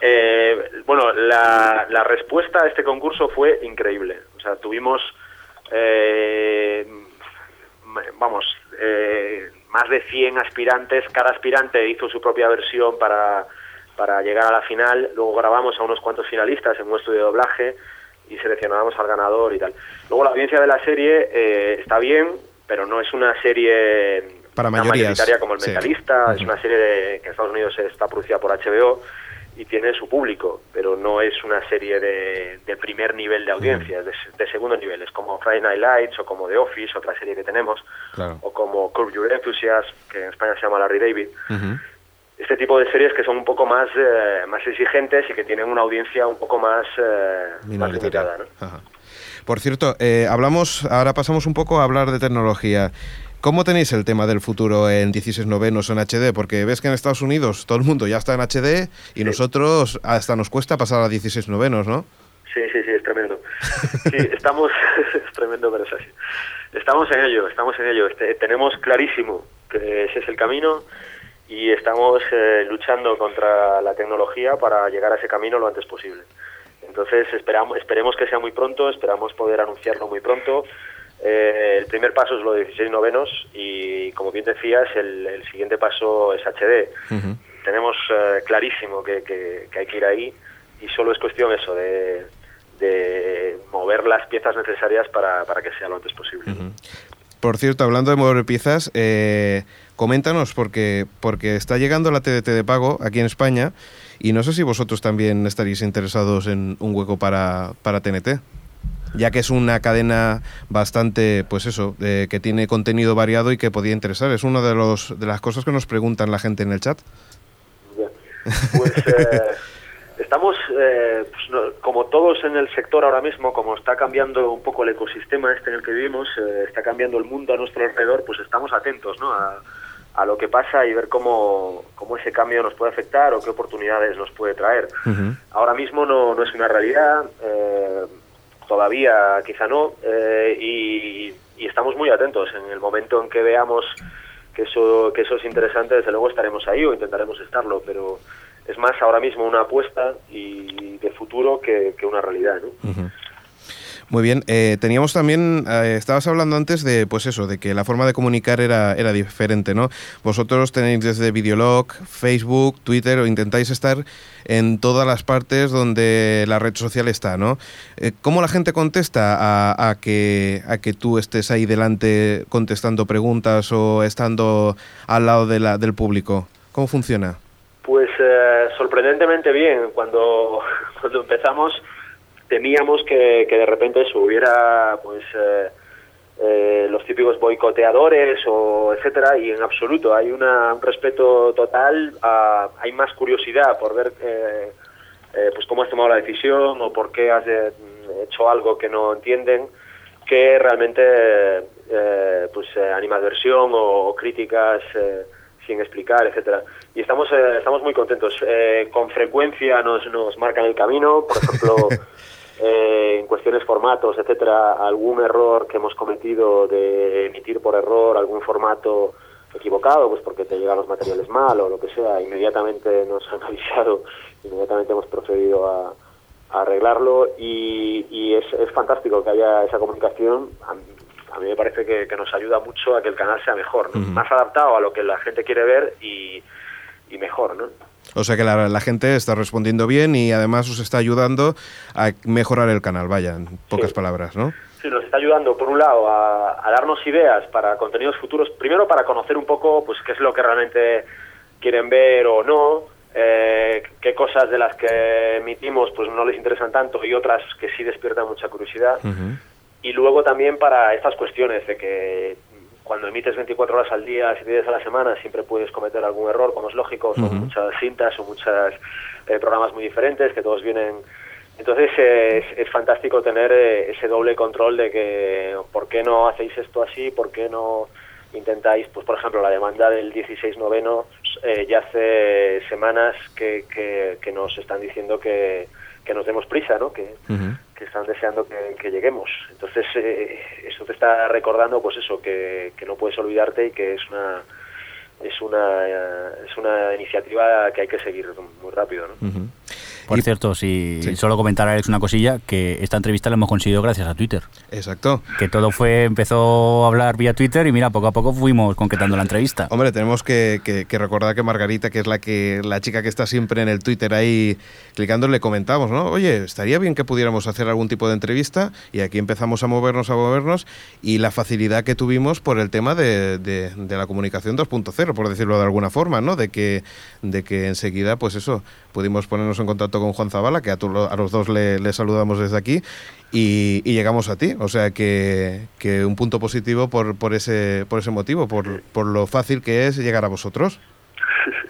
Eh, bueno, la, la respuesta a este concurso fue increíble. O sea, tuvimos, eh, vamos, eh, más de 100 aspirantes. Cada aspirante hizo su propia versión para, para llegar a la final. Luego grabamos a unos cuantos finalistas en un estudio de doblaje y seleccionábamos al ganador y tal. Luego la audiencia de la serie eh, está bien, pero no es una serie Para mayorías, mayoritaria como El sí. Mentalista. Es una serie de- que en Estados Unidos está producida por HBO y tiene su público, pero no es una serie de, de primer nivel de audiencia, es de, de segundo nivel. Es como Friday Night Lights o como The Office, otra serie que tenemos, Claro. o como Curb Your Enthusiasm, que en España se llama Larry David. Este tipo de series que son un poco más, eh, más exigentes y que tienen una audiencia un poco más, eh, más limitada. Por cierto, eh, hablamos, ahora pasamos un poco a hablar de tecnología. ¿Cómo tenéis el tema del futuro en 16 novenos en HD? Porque ves que en Estados Unidos todo el mundo ya está en HD y nosotros hasta nos cuesta pasar a 16 novenos, ¿no? Sí, sí, sí, es tremendo. Sí, (laughs) estamos, (laughs) es tremendo, pero es así. Estamos en ello, estamos en ello. Este, tenemos clarísimo que ese es el camino y estamos eh, luchando contra la tecnología para llegar a ese camino lo antes posible. Entonces esperamos, esperemos que sea muy pronto, esperamos poder anunciarlo muy pronto. Eh, el primer paso es lo de 16 novenos y como bien decías, el, el siguiente paso es HD. Tenemos eh, clarísimo que, que- que hay que ir ahí y solo es cuestión eso de, de mover las piezas necesarias para, para que sea lo antes posible. Por cierto, hablando de mover piezas, eh, coméntanos, porque, porque está llegando la TDT de pago aquí en España y no sé si vosotros también estaréis interesados en un hueco para, para TNT. Ya que es una cadena bastante, pues eso, eh, que tiene contenido variado y que podía interesar. Es una de, los, de las cosas que nos preguntan la gente en el chat. Pues eh, (laughs) estamos, eh, pues, no- como todos en el sector ahora mismo, como está cambiando un poco el ecosistema este en el que vivimos, eh, está cambiando el mundo a nuestro alrededor, pues estamos atentos ¿no? a, a lo que pasa y ver cómo, cómo ese cambio nos puede afectar o qué oportunidades nos puede traer. Ahora mismo no, no es una realidad, eh, todavía quizá no, eh, y, y estamos muy atentos. En el momento en que veamos que eso, que eso es interesante, desde luego estaremos ahí o intentaremos estarlo, pero es más ahora mismo una apuesta y de futuro que, que una realidad. ¿no? Muy bien, eh, teníamos también, eh, estabas hablando antes de, pues eso, de que la forma de comunicar era, era diferente, ¿no? Vosotros tenéis desde Videolog, Facebook, Twitter, o intentáis estar en todas las partes donde la red social está, ¿no? Eh, ¿Cómo la gente contesta a, a que, a que tú estés ahí delante contestando preguntas o estando al lado de la, del público? ¿Cómo funciona? Pues eh, sorprendentemente bien. Cuando, (laughs) cuando empezamos temíamos que, de repente se hubiera pues eh, eh, los típicos boicoteadores o etcétera y en absoluto hay una, un respeto total a- hay más curiosidad por ver eh, eh, pues cómo has tomado la decisión o por qué has eh, hecho algo que no entienden que realmente pues animadversión o, o críticas sin explicar, etcétera. Y estamos eh, estamos muy contentos. Eh, con frecuencia nos, nos marcan el camino, por ejemplo, (laughs) eh, en cuestiones formatos, etcétera, algún error que hemos cometido de emitir por error algún formato equivocado, pues porque te llegan los materiales mal o lo que sea, inmediatamente nos (laughs) han avisado, inmediatamente hemos procedido a, a arreglarlo y, y es, es fantástico que haya esa comunicación. A, mí- me parece que, que nos ayuda mucho a que el canal sea mejor, ¿no? más adaptado a lo que la gente quiere ver y, y mejor, ¿no? O sea que la, la gente está respondiendo bien y además os está ayudando a mejorar el canal, vaya, en pocas Sí. palabras, ¿no? Sí, nos está ayudando, por un lado, a, a darnos ideas para contenidos futuros. Primero, para conocer un poco pues qué es lo que realmente quieren ver o no, eh, qué cosas de las que emitimos pues no les interesan tanto y otras que sí despiertan mucha curiosidad. Y luego también para estas cuestiones de que cuando emites 24 horas al día, 7 días a la semana, siempre puedes cometer algún error, como es lógico, son muchas cintas o muchos programas muy diferentes que todos vienen. Entonces eh, es, es fantástico tener eh, ese doble control de que por qué no hacéis esto así, por qué no intentáis, pues por ejemplo, la demanda del 16 noveno eh, ya hace semanas que, que, que nos están diciendo que, que nos demos prisa, ¿no? Que, que están deseando que, que lleguemos. Entonces eh, eso te está recordando, pues eso, que, que no puedes olvidarte y que es una es una eh, es una iniciativa que hay que seguir muy rápido, ¿no? Por Y- cierto, si Sí. solo comentar a Alex una cosilla, que esta entrevista la hemos conseguido gracias a Twitter. Exacto. Que todo fue, empezó a hablar vía Twitter y mira, poco a poco fuimos concretando la entrevista. Hombre, tenemos que, que- que recordar que Margarita, que es la que la chica que está siempre en el Twitter ahí clicando, le comentamos, ¿no? Oye, estaría bien que pudiéramos hacer algún tipo de entrevista y aquí empezamos a movernos, a movernos y la facilidad que tuvimos por el tema de, de- de la comunicación 2.0, por decirlo de alguna forma, ¿no? De que, de que enseguida, pues eso, pudimos ponernos en contacto con Juan Zavala, que a, tu- a los dos le, le saludamos desde aquí y, y llegamos a ti. O sea que, que un punto positivo por, por, ese, por ese motivo, por, por lo fácil que es llegar a vosotros. (laughs)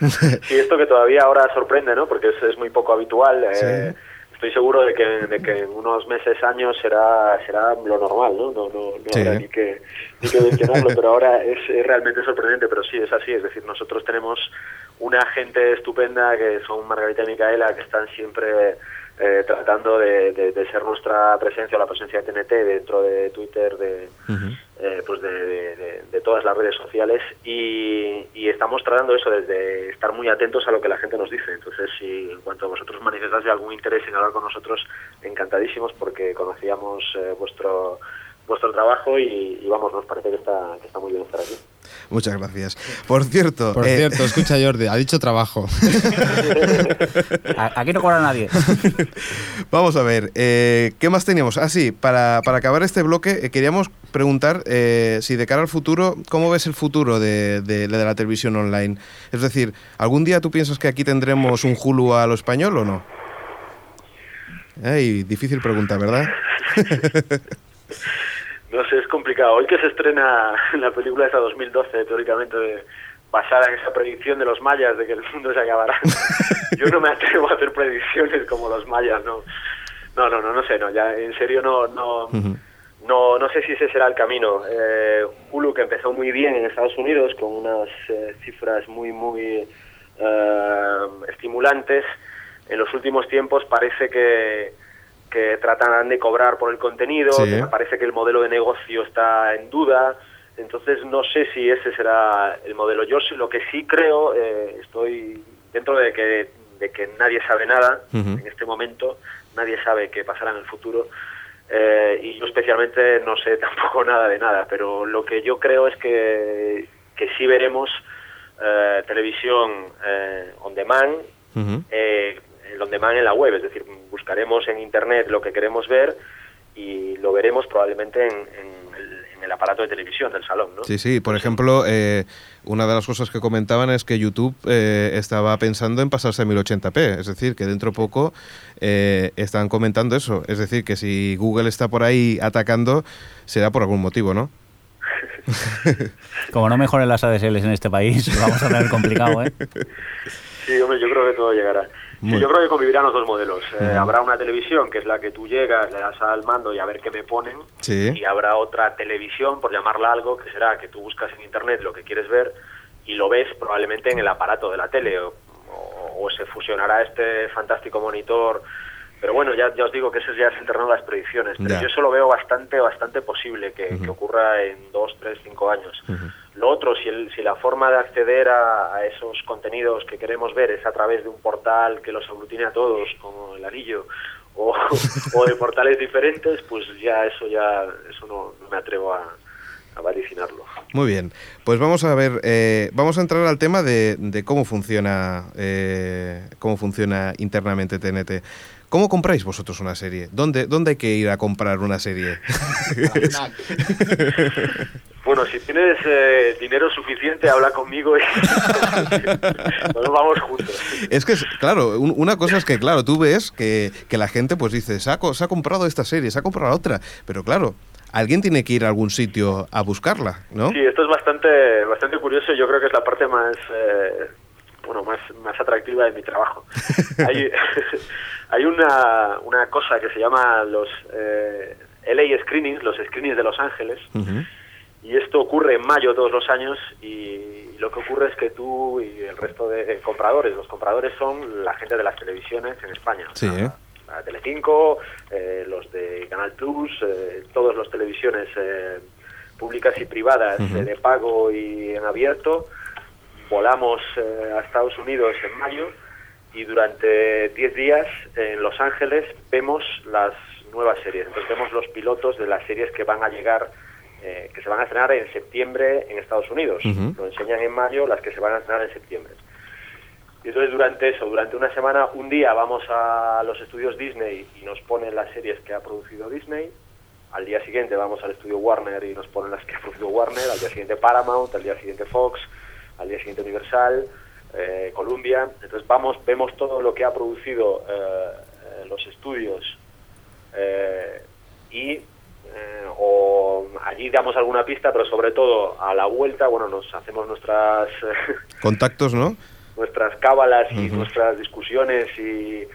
Sí, esto que todavía ahora sorprende, ¿no? Porque es, es muy poco habitual. eh, Estoy seguro de que, de que en unos meses, años será será lo normal, ¿no? No, no, no Sí. habrá ni que, ni que mencionarlo, pero ahora es, es realmente sorprendente, pero sí, es así. Es decir, nosotros tenemos una gente estupenda que son Margarita y Micaela, que están siempre eh, tratando de, de- de ser nuestra presencia o la presencia de TNT dentro de Twitter, de, eh, pues de, de- todas las redes sociales y, y estamos tratando eso desde estar muy atentos a lo que la gente nos dice. Entonces, si en cuanto vosotros manifestáis algún interés en hablar con nosotros, encantadísimos porque conocíamos eh, vuestro vuestro trabajo y, y vamos, nos parece que está, que está muy bien estar aquí. Muchas gracias. Por cierto, Por eh, cierto, escucha Jordi, ha dicho trabajo. (laughs) Aquí no cobra nadie. (laughs) vamos a ver, eh, ¿qué más teníamos? Ah, sí, para, para acabar este bloque, eh, queríamos preguntar eh, si de cara al futuro, ¿cómo ves el futuro de, de- de la televisión online? Es decir, ¿algún día tú piensas que aquí tendremos un Hulu a lo español o no? Ay, difícil pregunta, ¿verdad? (laughs) no sé, es complicado. Hoy que se estrena (laughs) la película esta 2012, teóricamente basada en esa predicción de los mayas de que el mundo se acabará. (laughs) Yo no me atrevo a hacer predicciones como los mayas, no. No, no, no, no sé, no, ya en serio no no no, no sé si ese será el camino. Eh, Hulu que empezó muy bien en Estados Unidos con unas eh, cifras muy muy eh, estimulantes, en los últimos tiempos parece que que tratan de cobrar por el contenido, Sí. que me parece que el modelo de negocio está en duda, entonces no sé si ese será el modelo. Yo lo que sí creo, eh, estoy dentro de que, de que nadie sabe nada en este momento, nadie sabe qué pasará en el futuro, eh, y yo especialmente no sé (laughs) tampoco nada de nada, pero lo que yo creo es que, que sí veremos eh, televisión eh, on demand, eh, el on demand en la web, es decir, buscaremos en internet lo que queremos ver y lo veremos probablemente en, en el, en el aparato de televisión del salón, ¿no? Sí, sí. Por ejemplo, eh, una de las cosas que comentaban es que YouTube eh, estaba pensando en pasarse a 1080p. Es decir, que dentro poco eh, están comentando eso. Es decir, que si Google está por ahí atacando, será por algún motivo, ¿no? (laughs) Como no mejoren las ADSLs en este país, lo vamos a tener complicado, ¿eh? Sí, hombre, yo creo que todo llegará. Muy- yo creo que convivirán los dos modelos. Eh. Habrá una televisión que es la que tú llegas, le das al mando y a ver qué me ponen. Sí. Y habrá otra televisión, por llamarla algo, que será que tú buscas en internet lo que quieres ver y lo ves probablemente en el aparato de la tele o, o- o se fusionará este fantástico monitor. Pero bueno, ya, ya os digo que eso ya es el terreno de las predicciones. Pero Ya. yo eso lo veo bastante, bastante posible que, que ocurra en dos, tres, cinco años. Lo otro, si, el- si la forma de acceder a, a esos contenidos que queremos ver es a través de un portal que los aglutine a todos, como el anillo, o, (laughs) o de portales diferentes, pues ya eso ya eso no, no me atrevo a, a vaticinarlo. Muy bien, pues vamos a ver, eh, vamos a entrar al tema de, de cómo funciona, eh, cómo funciona internamente TNT. ¿Cómo compráis vosotros una serie? ¿Dónde, ¿Dónde hay que ir a comprar una serie? (laughs) (laughs) Bueno, si tienes eh, dinero suficiente, habla conmigo y (laughs) nos vamos juntos. es que, es- claro, un- una cosa es que, claro, tú ves que, que la gente pues dice, se ha, co- se ha comprado esta serie, se ha comprado la otra, pero claro, alguien tiene que ir a algún sitio a buscarla, ¿no? Sí, esto es bastante bastante curioso. y Yo creo que es la parte más eh, bueno más más atractiva de mi trabajo. hay hay una, una cosa que se llama los eh, LA Screenings, los screenings de Los Ángeles, y esto ocurre en mayo todos los años y lo que ocurre es que tú y el resto de compradores, los compradores son la gente de las televisiones en España. Sí, O sea, ¿eh? la Telecinco, eh, los de Canal Plus, eh, todas las televisiones eh, públicas y privadas eh, de pago y en abierto. Volamos eh, a Estados Unidos en mayo y durante 10 días en Los Ángeles vemos las nuevas series. Entonces vemos los pilotos de las series que van a llegar, eh, que se van a estrenar en septiembre en Estados Unidos. Ujú. Lo enseñan en mayo, las que se van a estrenar en septiembre. Y entonces durante eso, durante una semana, un día vamos a los estudios Disney y nos ponen las series que ha producido Disney. Al día siguiente vamos al estudio Warner y nos ponen las que ha producido Warner. Al día siguiente Paramount, al día siguiente Fox, al día siguiente Universal, eh, Columbia. Entonces vamos, vemos todo lo que ha producido eh, los estudios eh, y eh, o allí damos alguna pista, pero sobre todo a la vuelta, bueno, nos hacemos nuestras (laughs) Contactos, ¿no? nuestras cábalas y nuestras discusiones y,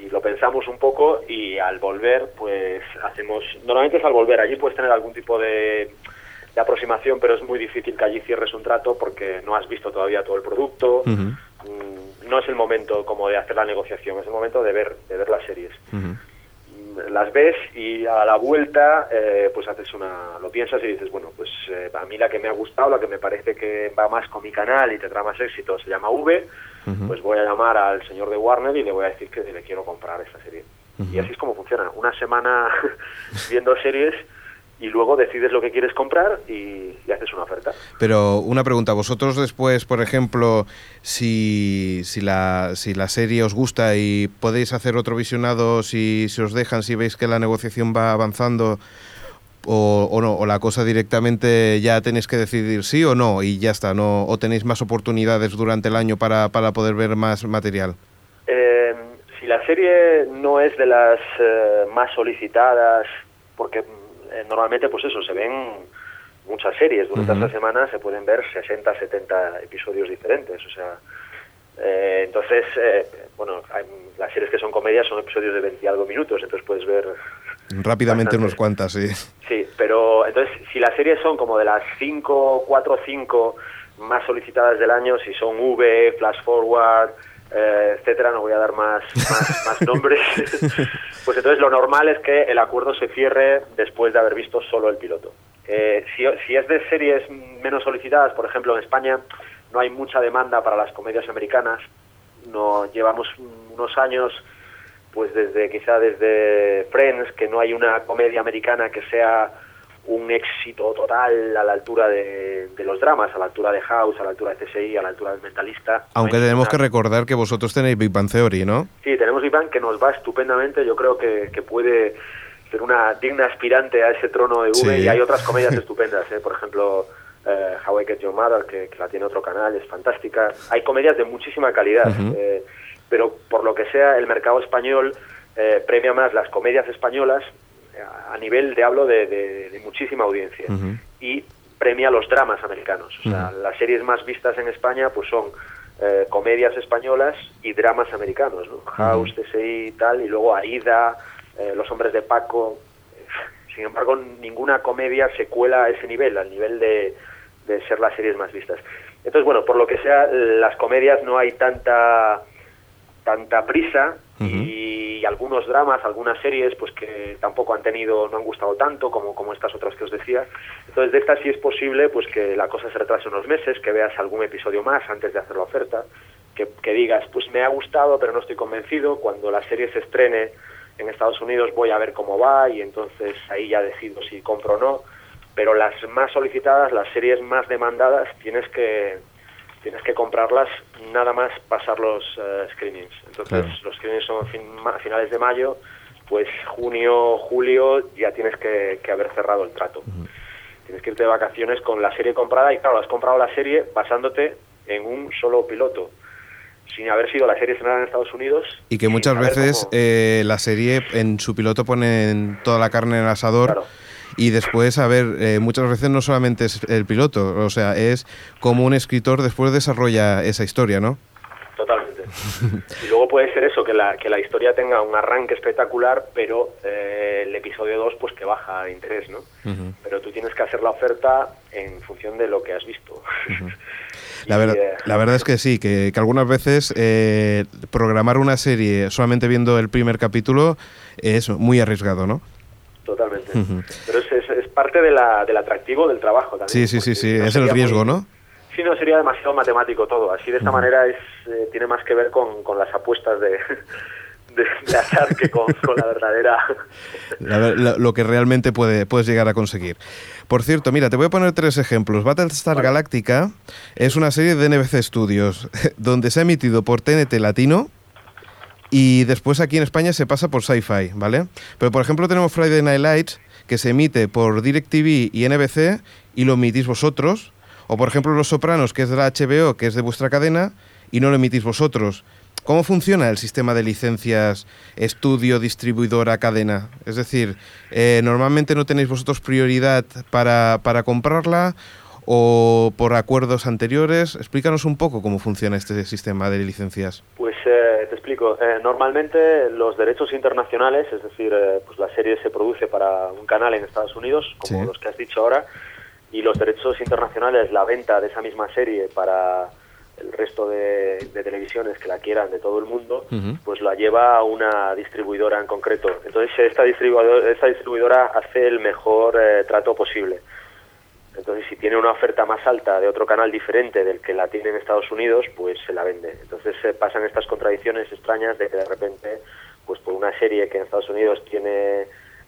y lo pensamos un poco y al volver pues hacemos normalmente es al volver allí puedes tener algún tipo de, de aproximación pero es muy difícil que allí cierres un trato porque no has visto todavía todo el producto. Mm, no es el momento como de hacer la negociación es el momento de ver de ver las series. Mm, las ves y a la vuelta eh, pues haces una lo piensas y dices bueno pues eh, a mí la que me ha gustado la que me parece que va más con mi canal y tendrá más éxito se llama V pues voy a llamar al señor de Warner y le voy a decir que le quiero comprar esta serie y así es como funciona. Una semana (laughs) viendo series y luego decides lo que quieres comprar y, y haces una oferta Pero una pregunta, vosotros después, por ejemplo, si, si, la, si la serie os gusta y podéis hacer otro visionado, si, si os dejan, si veis que la negociación va avanzando o, o no, o la cosa directamente ya tenéis que decidir sí o no y ya está, no o tenéis más oportunidades durante el año para, para poder ver más material. Eh, si la serie no es de las eh, más solicitadas porque eh, normalmente pues eso, se ven muchas series, durante Ujú. esta semana se pueden ver 60, 70 episodios diferentes, o sea, eh, entonces, eh, bueno, hay- las series que son comedias son episodios de 20 y algo minutos, entonces puedes ver Rápidamente unos cuantas, sí. Sí, pero entonces si las series son como de las 5, 4 o 5 más solicitadas del año, si son V, Flash Forward, eh, etcétera, no voy a dar más, más, más (laughs) nombres, pues entonces lo normal es que el acuerdo se cierre después de haber visto solo el piloto. Eh, si, si es de series menos solicitadas, por ejemplo en España no hay mucha demanda para las comedias americanas, no llevamos unos años pues desde quizá desde Friends, que no hay una comedia americana que sea un éxito total a la altura de, de los dramas, a la altura de House, a la altura de CSI, a la altura del Mentalista. Aunque tenemos que recordar que vosotros tenéis Big Bang Theory, ¿no? Sí, tenemos Big Bang que nos va estupendamente, yo creo que, que puede ser una digna aspirante a ese trono de V Sí. y hay otras comedias (laughs) estupendas, ¿eh? por ejemplo eh, How I Get Your Mother, que, que la tiene otro canal, es fantástica. Hay comedias de muchísima calidad, eh, pero por lo que sea el mercado español eh, premia más las comedias españolas a nivel de hablo de, de- de muchísima audiencia y premia los dramas americanos. O sea, Ujú. las series más vistas en España pues son eh, comedias españolas y dramas americanos, ¿no? House, TSI y tal, y luego Aida, eh, Los Hombres de Paco. Sin embargo, ninguna comedia se cuela a ese nivel, al nivel de, de ser las series más vistas. Entonces, bueno, por lo que sea, las comedias no hay tanta tanta prisa y algunos dramas, algunas series, pues que tampoco han tenido, no han gustado tanto como, como estas otras que os decía. Entonces, de estas sí es posible pues que la cosa se retrase unos meses, que veas algún episodio más antes de hacer la oferta, que, que digas, pues me ha gustado, pero no estoy convencido. Cuando la serie se estrene en Estados Unidos voy a ver cómo va y entonces ahí ya decido si compro o no. Pero las más solicitadas, las series más demandadas, tienes que tienes que comprarlas nada más pasar los eh, screenings. Entonces, Claro. los screenings son fin- ma- finales de mayo, pues junio, julio ya tienes que, que haber cerrado el trato. Tienes que irte de vacaciones con la serie comprada y claro, has comprado la serie basándote en un solo piloto, sin haber sido la serie estrenada en Estados Unidos. Y que muchas veces cómo- eh, la serie en su piloto ponen toda la carne en el asador. Claro. Y después, a ver, eh, muchas veces no solamente es el piloto, o sea, es como un escritor después desarrolla esa historia, ¿no? Totalmente. y luego puede ser eso, que la, que la historia tenga un arranque espectacular, pero eh, el episodio 2 pues que baja de interés, ¿no? Pero tú tienes que hacer la oferta en función de lo que has visto. (laughs) La, Y, verdad, eh, la verdad es que sí, que, que algunas veces eh, programar una serie solamente viendo el primer capítulo es muy arriesgado, ¿no? Totalmente. Pero es, es, es parte de la, del atractivo del trabajo también. Sí, sí, sí, sí, no es el riesgo, muy- ¿no? Sí, no sería demasiado matemático todo. Así de esta manera es eh, tiene más que ver con, con las apuestas de, (laughs) de, de azar que con, con la verdadera. (laughs) La ver- la- lo que realmente puede, puedes llegar a conseguir. Por cierto, mira, te voy a poner tres ejemplos. Battlestar Galactica es una serie de NBC Studios, (laughs) donde se ha emitido por TNT Latino y después aquí en España se pasa por Sci-Fi, ¿vale? Pero por ejemplo tenemos Friday Night Lights, que se emite por DirecTV y NBC y lo emitís vosotros. O por ejemplo Los Sopranos, que es de la HBO, que es de vuestra cadena, y no lo emitís vosotros. ¿Cómo funciona el sistema de licencias estudio, distribuidora, cadena? Es decir, eh, ¿normalmente no tenéis vosotros prioridad para, para comprarla o por acuerdos anteriores? Explícanos un poco cómo funciona este sistema de licencias. Pues eh, te explico. Eh, normalmente los derechos internacionales, es decir, eh, pues la serie se produce para un canal en Estados Unidos, como Sí. los que has dicho ahora, y los derechos internacionales, la venta de esa misma serie para el resto de, de televisiones que la quieran de todo el mundo, pues la lleva a una distribuidora en concreto. Entonces esta distribuidora, esta distribuidora hace el mejor eh, trato posible. Entonces, si tiene una oferta más alta de otro canal diferente del que la tiene en Estados Unidos, pues se la vende. Entonces se pasan estas contradicciones extrañas de que de repente, pues por una serie que en Estados Unidos tiene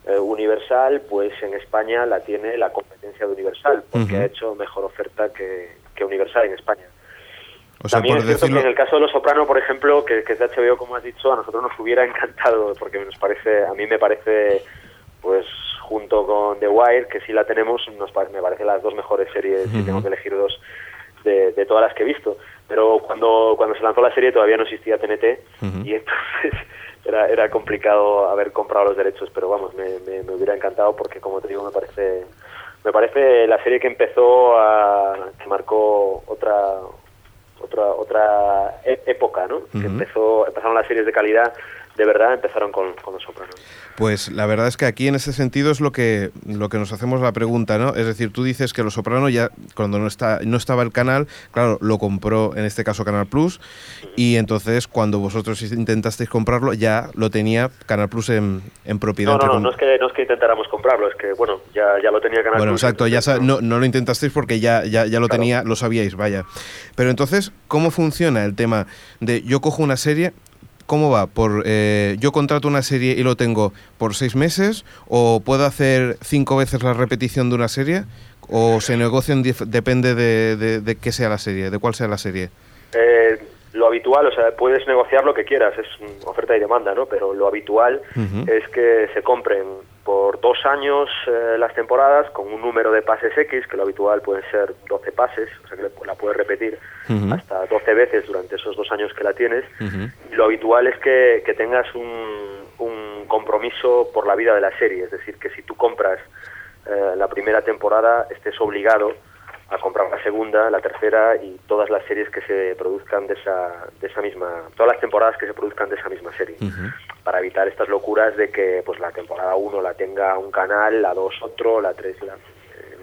eh, Universal, pues en España la tiene la competencia de Universal, porque ha hecho mejor oferta que, que Universal en España. O sea, También es cierto decirlo... que en el caso de Los Soprano, por ejemplo, que, que es de HBO, como has dicho, a nosotros nos hubiera encantado, porque nos parece, a mí me parece, pues junto con The Wire, que sí la tenemos, nos me parece las dos mejores series, si tengo que elegir dos, de, de todas las que he visto. Pero cuando, cuando se lanzó la serie todavía no existía TNT, y entonces (laughs) era era, complicado haber comprado los derechos, pero vamos, me, me, me hubiera encantado porque, como te digo, me parece me parece la serie que empezó a que marcó otra otra otra e- época, ¿no? Que empezó empezaron las series de calidad de verdad empezaron con, con Los Sopranos. Pues la verdad es que aquí en ese sentido es lo que, lo que nos hacemos la pregunta, ¿no? Es decir, tú dices que Los Soprano ya, cuando no, está, no estaba el canal, claro, lo compró en este caso Canal Plus, y entonces cuando vosotros intentasteis comprarlo, ya lo tenía Canal Plus en, en propiedad. No, no, no, es que no es que intentáramos comprarlo, es que bueno, ya, ya lo tenía Canal Bueno, Plus, exacto, ya no, no lo intentasteis porque ya, ya, ya lo Claro. tenía, lo sabíais, vaya. Pero entonces, ¿cómo funciona el tema de yo cojo una serie? ¿Cómo va? Por, eh, ¿Yo contrato una serie y lo tengo por seis meses? ¿O puedo hacer cinco veces la repetición de una serie? ¿O se negocian, depende de, de, de qué sea la serie, de cuál sea la serie? Eh, lo habitual, o sea, puedes negociar lo que quieras, es oferta y demanda, ¿no? Pero lo habitual es que se compren por dos años eh, las temporadas con un número de pases X, que lo habitual pueden ser 12 pases, o sea que la puedes repetir hasta 12 veces durante esos dos años que la tienes. Lo habitual es que, que tengas un, un compromiso por la vida de la serie, es decir, que si tú compras eh, la primera temporada estés obligado a comprar la segunda, la tercera y todas las series que se produzcan de esa, de esa misma, todas las temporadas que se produzcan de esa misma serie, para evitar estas locuras de que pues la temporada 1 la tenga un canal, la 2 otro, la 3 la,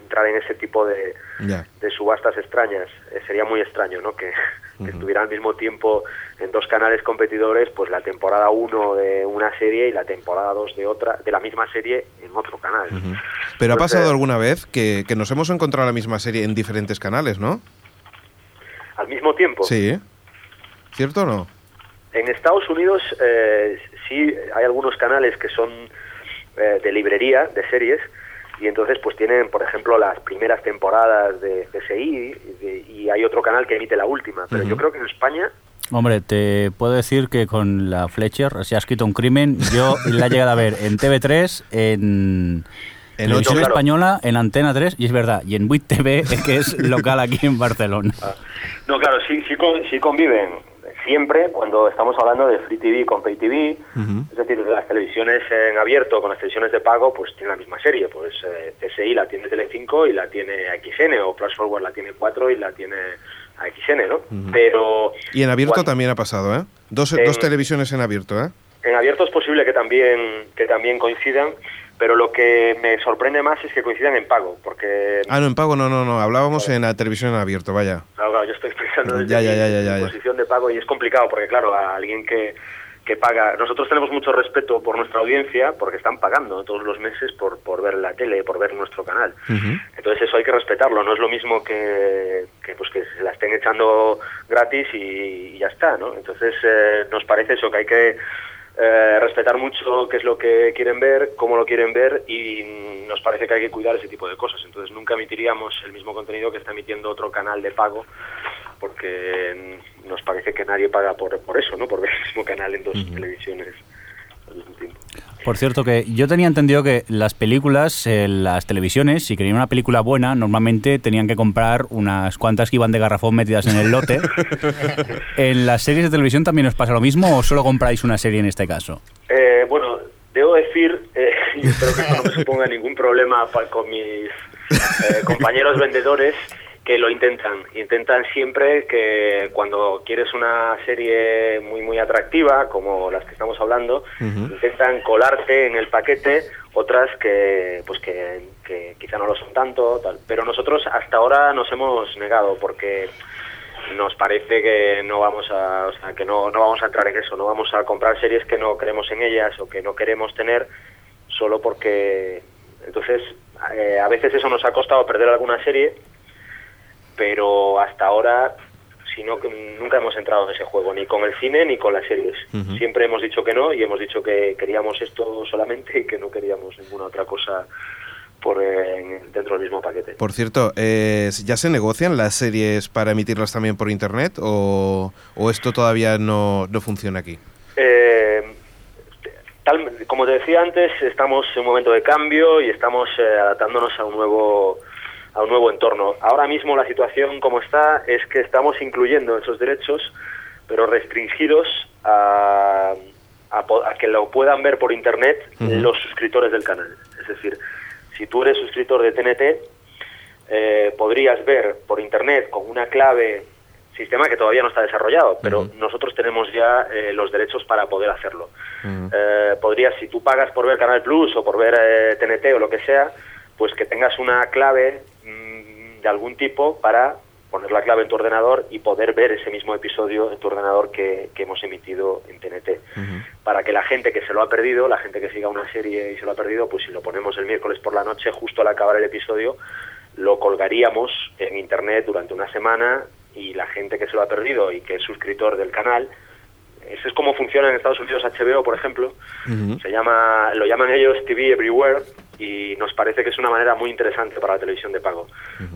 entrar en ese tipo de, subastas extrañas. Eh, sería muy extraño, ¿no? Que, que estuviera al mismo tiempo en dos canales competidores, pues la temporada 1 de una serie y la temporada 2 de otra, de la misma serie en otro canal. Pero ha pasado alguna vez que, que nos hemos encontrado la misma serie en diferentes canales, ¿no? Al mismo tiempo. Sí. ¿Cierto o no? En Estados Unidos eh, sí hay algunos canales que son eh, de librería, de series, y entonces pues tienen, por ejemplo, las primeras temporadas de CSI y, de- y hay otro canal que emite la última. Pero yo creo que en España Hombre, te puedo decir que con la Fletcher se ha escrito un crimen. Yo la he llegado a ver en TV3, en, En Televisión. Española, en Antena 3, y es verdad, y en WIT TV, (laughs) que es local aquí en Barcelona. No, claro, sí, sí, con- sí conviven siempre cuando estamos hablando de Free TV con Pay TV, es decir, las televisiones en abierto con las televisiones de pago, pues tienen la misma serie, pues eh, CSI la tiene Telecinco y la tiene XN, o Flash Forward la tiene 4 y la tiene AXN, ¿no? Pero... Y en abierto cuando- también ha pasado, ¿eh? Dos, En- dos televisiones en abierto, ¿eh? En abierto es posible que también, que también coincidan, pero lo que me sorprende más es que coincidan en pago, porque... Ah, no, en pago no, no, no. Hablábamos en la televisión en abierto, vaya. Claro, claro, yo estoy pensando desde Ya, ya, ya, ya, ya, posición de pago y es complicado porque, claro, a alguien que, que paga... Nosotros tenemos mucho respeto por nuestra audiencia porque están pagando todos los meses por, por ver la tele, por ver nuestro canal. Entonces eso hay que respetarlo, no es lo mismo que, que, pues que se la estén echando gratis y, y ya está, ¿no? Entonces eh, nos parece eso, que hay que eh, respetar mucho qué es lo que quieren ver, cómo lo quieren ver y nos parece que hay que cuidar ese tipo de cosas. Entonces nunca emitiríamos el mismo contenido que está emitiendo otro canal de pago porque nos parece que nadie paga por, por eso, ¿no? Por ver el mismo canal en dos televisiones al mismo tiempo. Por cierto, que yo tenía entendido que las películas, eh, las televisiones, si querían una película buena, normalmente tenían que comprar unas cuantas que iban de garrafón metidas en el lote. (laughs) ¿En las series de televisión también os pasa lo mismo o solo compráis una serie en este caso? Eh, bueno, debo decir, eh, (laughs) y espero que esto no me suponga ningún problema con mis eh, compañeros vendedores, que lo intentan. Intentan siempre que cuando quieres una serie muy muy atractiva, como las que estamos hablando, intentan colarte en el paquete otras que pues que, que quizá no lo son tanto, tal. pero nosotros hasta ahora nos hemos negado porque nos parece que no vamos a o sea, que no, no vamos a entrar en eso no vamos a comprar series que no creemos en ellas o que no queremos tener solo porque entonces eh, a veces eso nos ha costado perder alguna serie pero hasta ahora si no que nunca hemos entrado en ese juego ni con el cine ni con las series. Siempre hemos dicho que no y hemos dicho que queríamos esto solamente y que no queríamos ninguna otra cosa por eh, en- dentro del mismo paquete. Por cierto, eh, ¿ya se negocian las series para emitirlas también por internet o, o esto todavía no, no funciona aquí? Eh, tal, como te decía antes, estamos en un momento de cambio y estamos eh, adaptándonos a un nuevo a un nuevo entorno. Ahora mismo la situación como está es que estamos incluyendo esos derechos, pero restringidos a, a, que lo puedan ver por internet los suscriptores del canal. Es decir, si tú eres suscriptor de TNT, eh, podrías ver por internet con una clave, sistema que todavía no está desarrollado, pero nosotros tenemos ya eh, los derechos para poder hacerlo. Eh, podrías, si tú pagas por ver Canal Plus o por ver eh, TNT o lo que sea, pues que tengas una clave de algún tipo para poner la clave en tu ordenador y poder ver ese mismo episodio en tu ordenador que, que hemos emitido en TNT. Para que la gente que se lo ha perdido, la gente que siga una serie y se lo ha perdido, pues si lo ponemos el miércoles por la noche, justo al acabar el episodio, lo colgaríamos en internet durante una semana y la gente que se lo ha perdido y que es suscriptor del canal, eso es como funciona en Estados Unidos HBO, por ejemplo, se llama, lo llaman ellos TV Everywhere y nos parece que es una manera muy interesante para la televisión de pago.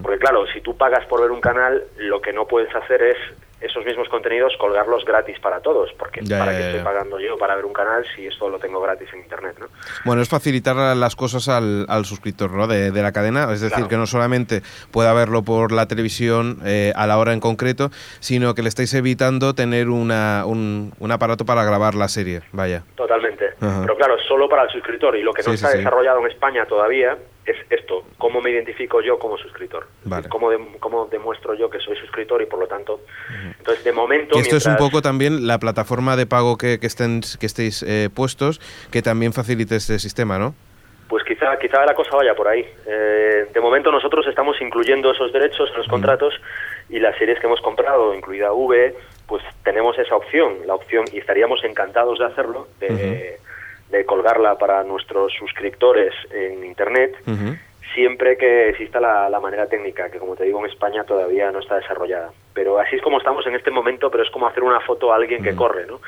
Porque claro, si tú pagas por ver un canal, lo que no puedes hacer es esos mismos contenidos colgarlos gratis para todos, porque Ya, para ya, qué ya, estoy pagando yo para ver un canal si esto lo tengo gratis en internet, ¿no? Bueno, es facilitar las cosas al, al suscriptor ¿no? de, de la cadena, es decir, Claro. que no solamente pueda verlo por la televisión eh, a la hora en concreto, sino que le estáis evitando tener una, un, un aparato para grabar la serie, vaya. Totalmente. Pero claro, solo para el suscriptor. Y lo que no Sí, está sí. desarrollado en España todavía es esto. ¿Cómo me identifico yo como suscriptor? Vale. ¿Cómo, dem- cómo demuestro yo que soy suscriptor y por lo tanto... Entonces, de momento... Esto es un poco también la plataforma de pago que, que, estén, que estéis eh, puestos, que también facilite este sistema, ¿no? Pues quizá, quizá la cosa vaya por ahí. Eh, de momento nosotros estamos incluyendo esos derechos en los contratos y las series que hemos comprado, incluida V, pues tenemos esa opción, la opción y estaríamos encantados de hacerlo, de, de colgarla para nuestros suscriptores en Internet, siempre que exista la, la manera técnica, que como te digo en España todavía no está desarrollada. Pero así es como estamos en este momento, pero es como hacer una foto a alguien que corre, ¿no?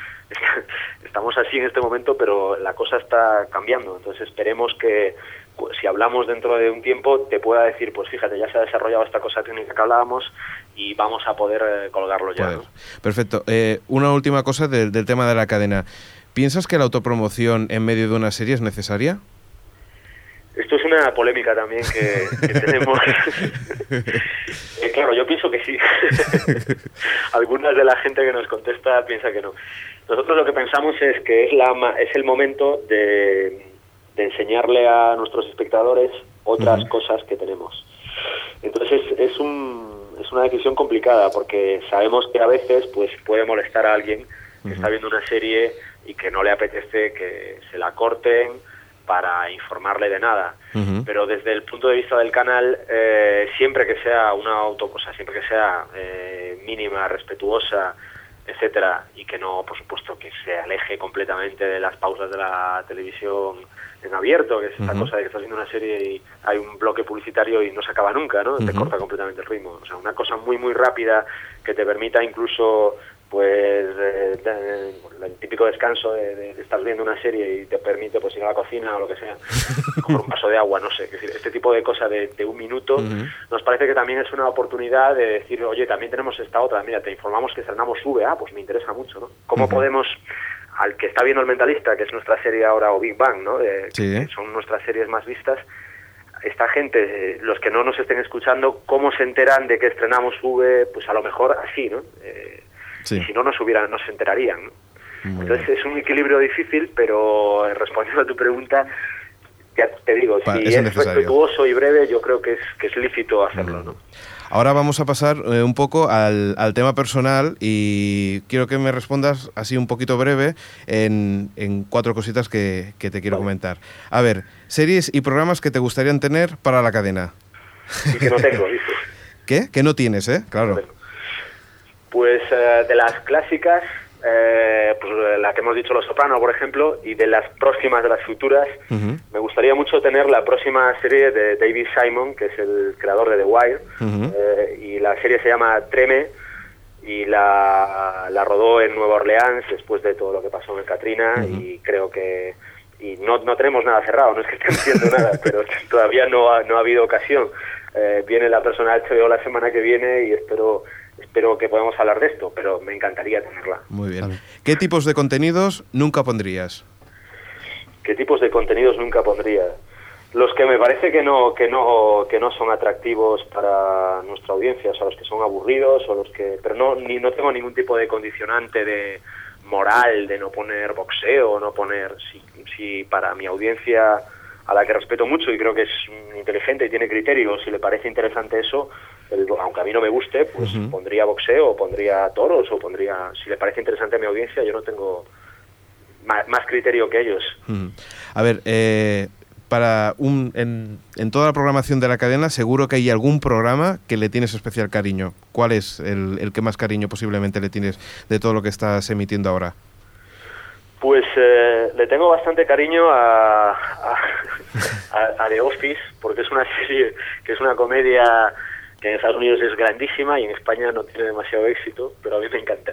(laughs) Estamos así en este momento, pero la cosa está cambiando. Entonces esperemos que si hablamos dentro de un tiempo te pueda decir, pues fíjate, ya se ha desarrollado esta cosa técnica que hablábamos y vamos a poder eh, colgarlo ya. Joder. ¿no? Perfecto. Eh, una última cosa del, del tema de la cadena. ¿Piensas que la autopromoción en medio de una serie es necesaria? Esto es una polémica también que, que (laughs) tenemos. Eh, claro, yo pienso que sí. (laughs) Algunas de la gente que nos contesta piensa que no. Nosotros lo que pensamos es que es, la, es el momento de, de enseñarle a nuestros espectadores otras cosas que tenemos. Entonces es, un, es una decisión complicada porque sabemos que a veces pues puede molestar a alguien que está viendo una serie y que no le apetece que se la corten para informarle de nada. Pero desde el punto de vista del canal, eh, siempre que sea una autocosa, siempre que sea eh, mínima, respetuosa, etcétera, y que no, por supuesto, que se aleje completamente de las pausas de la televisión en abierto, que es esta cosa de que estás viendo una serie y hay un bloque publicitario y no se acaba nunca, ¿no? Te corta completamente el ritmo. O sea, una cosa muy, muy rápida que te permita incluso pues eh, de- el típico descanso de, de- de estar viendo una serie y te permite pues ir a la cocina o lo que sea, (laughs) coger un vaso de agua, no sé, es decir, este tipo de cosas de, de un minuto nos parece que también es una oportunidad de decir, oye, también tenemos esta otra, mira, te informamos que estrenamos V, ah, pues me interesa mucho, ¿no? ¿Cómo podemos, al que está viendo El Mentalista, que es nuestra serie ahora, o Big Bang, ¿no? Sí. que son nuestras series más vistas, esta gente, eh, los que no nos estén escuchando, ¿cómo se enteran de que estrenamos V? Pues a lo mejor así, ¿no? Eh, Sí. Y si no, nos hubieran, nos enterarían, Entonces es un equilibrio difícil, pero eh, respondiendo a tu pregunta, ya te digo, Pa- si es respetuoso y breve, yo creo que es, que es lícito hacerlo, ¿no? Ahora vamos a pasar eh, un poco al, al tema personal y quiero que me respondas así un poquito breve en, en cuatro cositas que, que te quiero Vale. comentar. A ver, series y programas que te gustarían tener para la cadena. Y que no tengo, dices. (laughs) ¿Qué? Que no tienes, ¿eh? Claro. Pues eh, de las clásicas, eh, pues eh, la que hemos dicho Los Soprano, por ejemplo, y de las próximas, de las futuras, me gustaría mucho tener la próxima serie de David Simon, que es el creador de The Wire, eh, y la serie se llama Treme, y la, la rodó en Nueva Orleans después de todo lo que pasó en Katrina, y creo que y no, no tenemos nada cerrado, no es que esté diciendo nada, (laughs) pero todavía no ha, no ha habido ocasión. Eh, viene la persona HBO la semana que viene y espero espero que podamos hablar de esto, pero me encantaría tenerla. Muy bien. ¿Qué tipos de contenidos nunca pondrías? ¿Qué tipos de contenidos nunca pondría? los que me parece que no que no que no son atractivos para nuestra audiencia, o sea, los que son aburridos o los que pero no ni no tengo ningún tipo de condicionante de moral de no poner boxeo, no poner si, si para mi audiencia a la que respeto mucho y creo que es inteligente y tiene criterios, si le parece interesante eso, el- aunque a mí no me guste, pues pondría boxeo, o pondría toros, o pondría, si le parece interesante a mi audiencia, yo no tengo más, criterio que ellos. A ver, eh, para un, en, en toda la programación de la cadena, seguro que hay algún programa que le tienes especial cariño. ¿Cuál es el, el que más cariño posiblemente le tienes de todo lo que estás emitiendo ahora? Pues eh, le tengo bastante cariño a, a, (laughs) a- a The Office, porque es una (laughs) serie que es una comedia que en Estados Unidos es grandísima y en España no tiene demasiado éxito, pero a mí me encanta.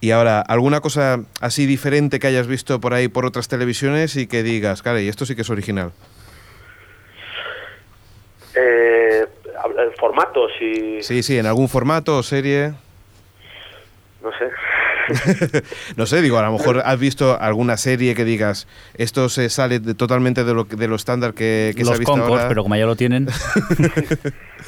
Y ahora, ¿alguna cosa así diferente que hayas visto por ahí por otras televisiones y que digas, caray, esto sí que es original? Eh, formatos y... Sí, sí, en algún formato o serie. no sé. (laughs) no sé, digo, a lo mejor has visto alguna serie que digas, esto se sale de- totalmente de lo, de lo estándar que, que se ha Los visto Concords, ahora. pero como ya lo tienen. (laughs)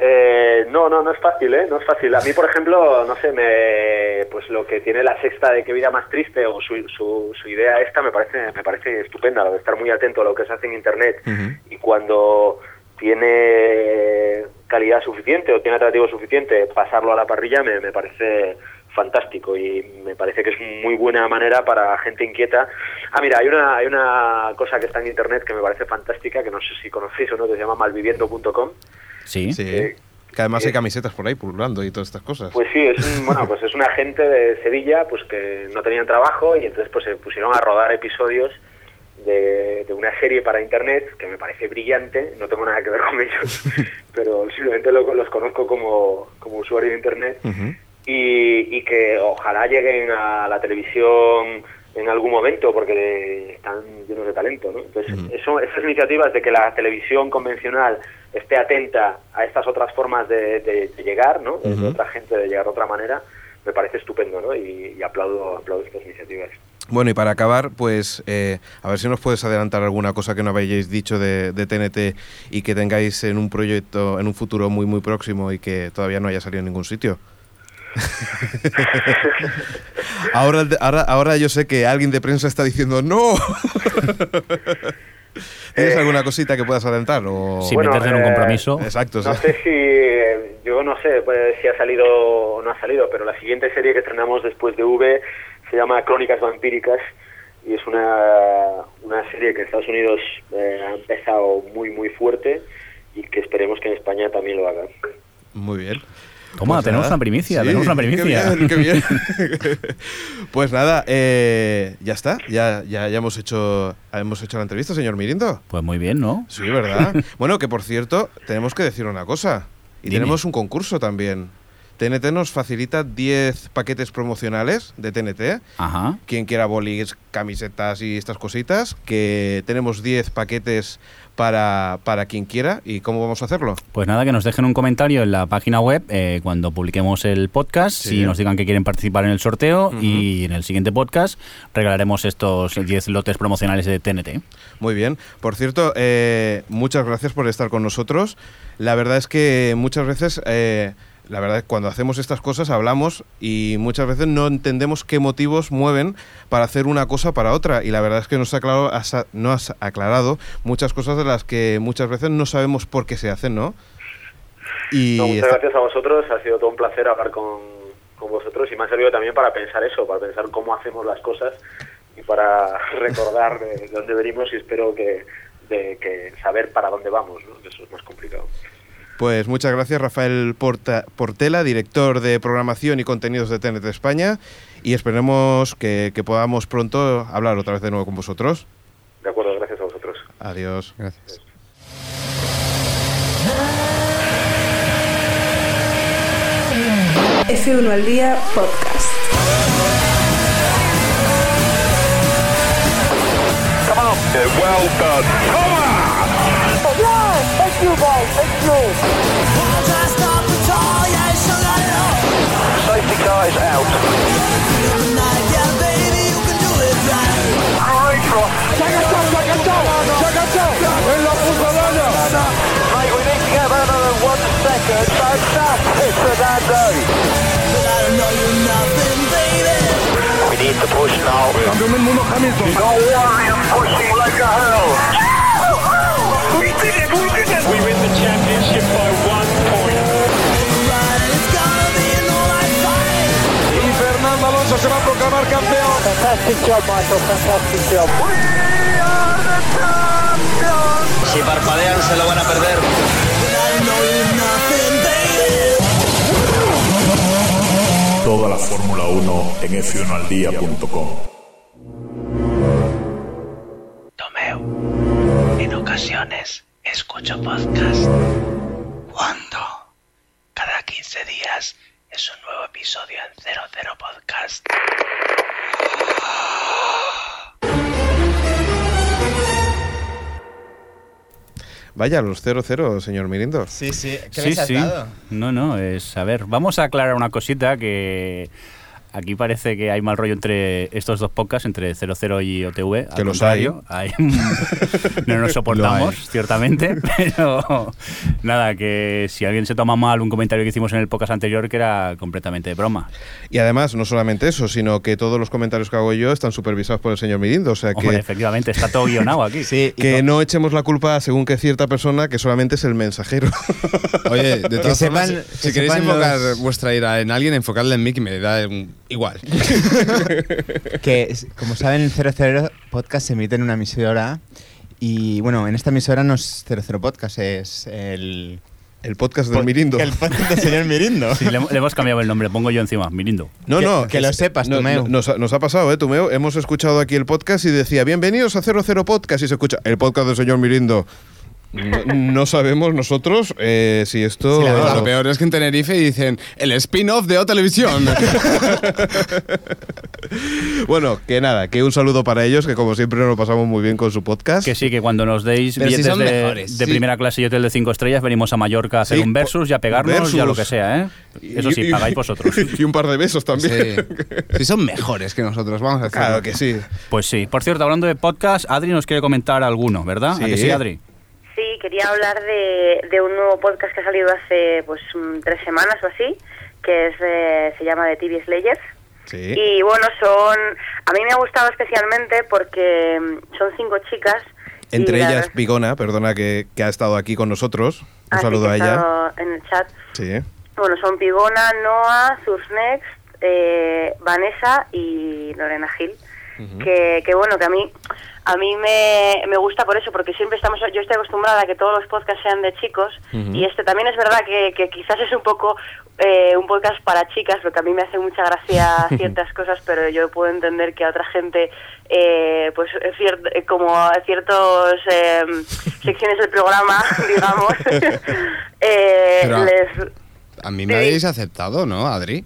Eh, no, no, no es fácil, ¿eh? No es fácil. A mí, por ejemplo, no sé, me, pues lo que tiene la sexta de qué vida más triste o su, su, su idea esta me parece, me parece estupenda, lo de estar muy atento a lo que se hace en Internet y cuando tiene calidad suficiente o tiene atractivo suficiente, pasarlo a la parrilla me, me parece fantástico y me parece que es muy buena manera para gente inquieta. Ah, mira, hay una, hay una cosa que está en Internet que me parece fantástica, que no sé si conocéis o no, que se llama malviviendo.com. Sí. Sí. Eh, que además hay eh, camisetas por ahí pululando y todas estas cosas. Pues sí, es un, (laughs) bueno, pues es una gente de Sevilla pues que no tenían trabajo y entonces pues se pusieron a rodar episodios de, de una serie para internet que me parece brillante, no tengo nada que ver con ellos, (laughs) pero simplemente lo- los conozco como, como usuario de internet y que ojalá lleguen a la televisión en algún momento porque están llenos de talento, ¿no? Entonces, eso, esas iniciativas de que la televisión convencional esté atenta a estas otras formas de, de- de llegar, ¿no? De- otra gente de llegar de otra manera, me parece estupendo, ¿no? Y, y aplaudo, aplaudo estas iniciativas. Bueno, y para acabar, pues eh, a ver si nos puedes adelantar alguna cosa que no habéis dicho de, de TNT y que tengáis en un proyecto, en un futuro muy, muy próximo y que todavía no haya salido en ningún sitio. (laughs) ahora, ahora, ahora yo sé que alguien de prensa está diciendo ¡No! (laughs) ¿Tienes Eh, alguna cosita que puedas adelantar? O... Sin Bueno, meterse en un eh, compromiso. Exacto, No sí. sé si, yo no sé pues, si ha salido o no ha salido, pero la siguiente serie que estrenamos después de V se llama Crónicas Vampíricas y es una, una serie que en Estados Unidos eh, ha empezado muy, muy fuerte y que esperemos que en España también lo haga. Muy bien. Toma, Pues tenemos nada. una primicia, Sí, tenemos una qué primicia. bien, qué bien. pues nada, eh, ya está, ya, ya, ya hemos hecho hemos hecho la entrevista, señor Mirindo. Pues muy bien, ¿no? Sí, ¿verdad? (laughs) bueno, que por cierto, tenemos que decir una cosa. Y Dime. tenemos un concurso también. TNT nos facilita 10 paquetes promocionales de TNT. Ajá. Quien quiera bolis, camisetas y estas cositas, que tenemos 10 paquetes para, para quien quiera. ¿Y cómo vamos a hacerlo? Pues nada, que nos dejen un comentario en la página web eh, cuando publiquemos el podcast Sí. y nos digan que quieren participar en el sorteo y en el siguiente podcast regalaremos estos 10 lotes promocionales de TNT. Muy bien. Por cierto, eh, muchas gracias por estar con nosotros. La verdad es que muchas veces, eh, la verdad, cuando hacemos estas cosas hablamos y muchas veces no entendemos qué motivos mueven para hacer una cosa para otra. Y la verdad es que nos ha aclarado, has- no has aclarado muchas cosas de las que muchas veces no sabemos por qué se hacen, ¿no? Y No, muchas está- gracias a vosotros, ha sido todo un placer hablar con, con vosotros y me ha servido también para pensar eso, para pensar cómo hacemos las cosas y para (laughs) recordar de dónde venimos y espero que, de, que saber para dónde vamos, ¿no? eso es más complicado. Pues muchas gracias, Rafael Porta- Portela, director de programación y contenidos de TNT España. Y esperemos que, que podamos pronto hablar otra vez de nuevo con vosotros. De acuerdo, gracias a vosotros. Adiós. Gracias. F1 al día podcast. Thank you, Bo. Thank you. Safety car is out. Check check check. We we need to another one second. Don't stop. It's But I don't know you nothing, baby. We need to push now. Pushing like a hell. Championship by one point. Y Fernando Alonso se va a proclamar campeón. Fantastic job, Michael. Fantastic job. We are the champions. Si parpadean se lo van a perder. Toda la Fórmula 1 en f1aldía.com. Vaya, los 0-0, señor Mirindo. Sí, sí. ¿Qué Sí, les has sí. dado? No, no, es. A ver, vamos a aclarar una cosita que. Aquí parece que hay mal rollo entre estos dos podcasts, entre 00 y OTV. Que los contrario, hay. (laughs) no nos soportamos, ciertamente. (laughs) Pero nada, que si alguien se toma mal un comentario que hicimos en el podcast anterior, que era completamente de broma. Y además, no solamente eso, sino que todos los comentarios que hago yo están supervisados por el señor Mirindo. O sea que, Hombre, efectivamente, está todo guionado aquí. (laughs) Sí, que no echemos la culpa según que cierta persona que solamente es el mensajero. Oye, de todas sepan- formas, que si queréis sepan enfocar los- vuestra ira en alguien, enfocadla en mí, que me da mm, igual. (laughs) que, como saben, el 00 Podcast se emite en una emisora. Y bueno, en esta emisora no es 00 Podcast, es el. el podcast del Mirindo. El podcast del señor Mirindo. Sí, le, le hemos cambiado el nombre, pongo yo encima, Mirindo. No, Que- no. que lo sepas, no, Tomeu. no, nos, ha- nos ha pasado, ¿eh, Tomeu? Hemos escuchado aquí el podcast y decía, bienvenidos a 00 Podcast. Y se escucha, el podcast del señor Mirindo. No, no sabemos nosotros eh, si esto... Sí, Lo peor es que en Tenerife dicen el spin-off de O Televisión. (laughs) bueno, que nada, que un saludo para ellos, que como siempre nos lo pasamos muy bien con su podcast. Que sí, que cuando nos deis Pero billetes de, mejores, de sí. primera clase y hotel de 5 estrellas, venimos a Mallorca a hacer Sí, un versus y a pegarnos y a versus. lo que sea, ¿eh? Eso sí, Y- pagáis vosotros. (laughs) y un par de besos también. Sí. (laughs) Si son mejores que nosotros, vamos a decirlo. Claro que sí. Pues sí. Por cierto, hablando de podcast, Adri nos quiere comentar alguno, ¿verdad? ¿A que sí, Adri? Sí, quería hablar de, de un nuevo podcast que ha salido hace pues mm, tres semanas o así, que es de- se llama The TV Slayers. Sí. Y bueno, son. A mí me ha gustado especialmente porque mm, son cinco chicas. Entre la ellas Pigona, perdona, que, que ha estado aquí con nosotros. Un Ah, saludo a ella. En el chat. Sí. Bueno, son Pigona, Noah, Zursnext, eh, Vanessa y Lorena Gil. que, que bueno, que a mí a mí me, me gusta por eso, porque siempre estamos, yo estoy acostumbrada a que todos los podcasts sean de chicos y este también es verdad que, que quizás es un poco eh, un podcast para chicas, porque a mí me hace mucha gracia (laughs) ciertas cosas, pero yo puedo entender que a otra gente, eh, pues cier- eh, como a ciertos eh, secciones del programa, (laughs) digamos, (laughs) eh, les... A mí me habéis aceptado, ¿no, Adri?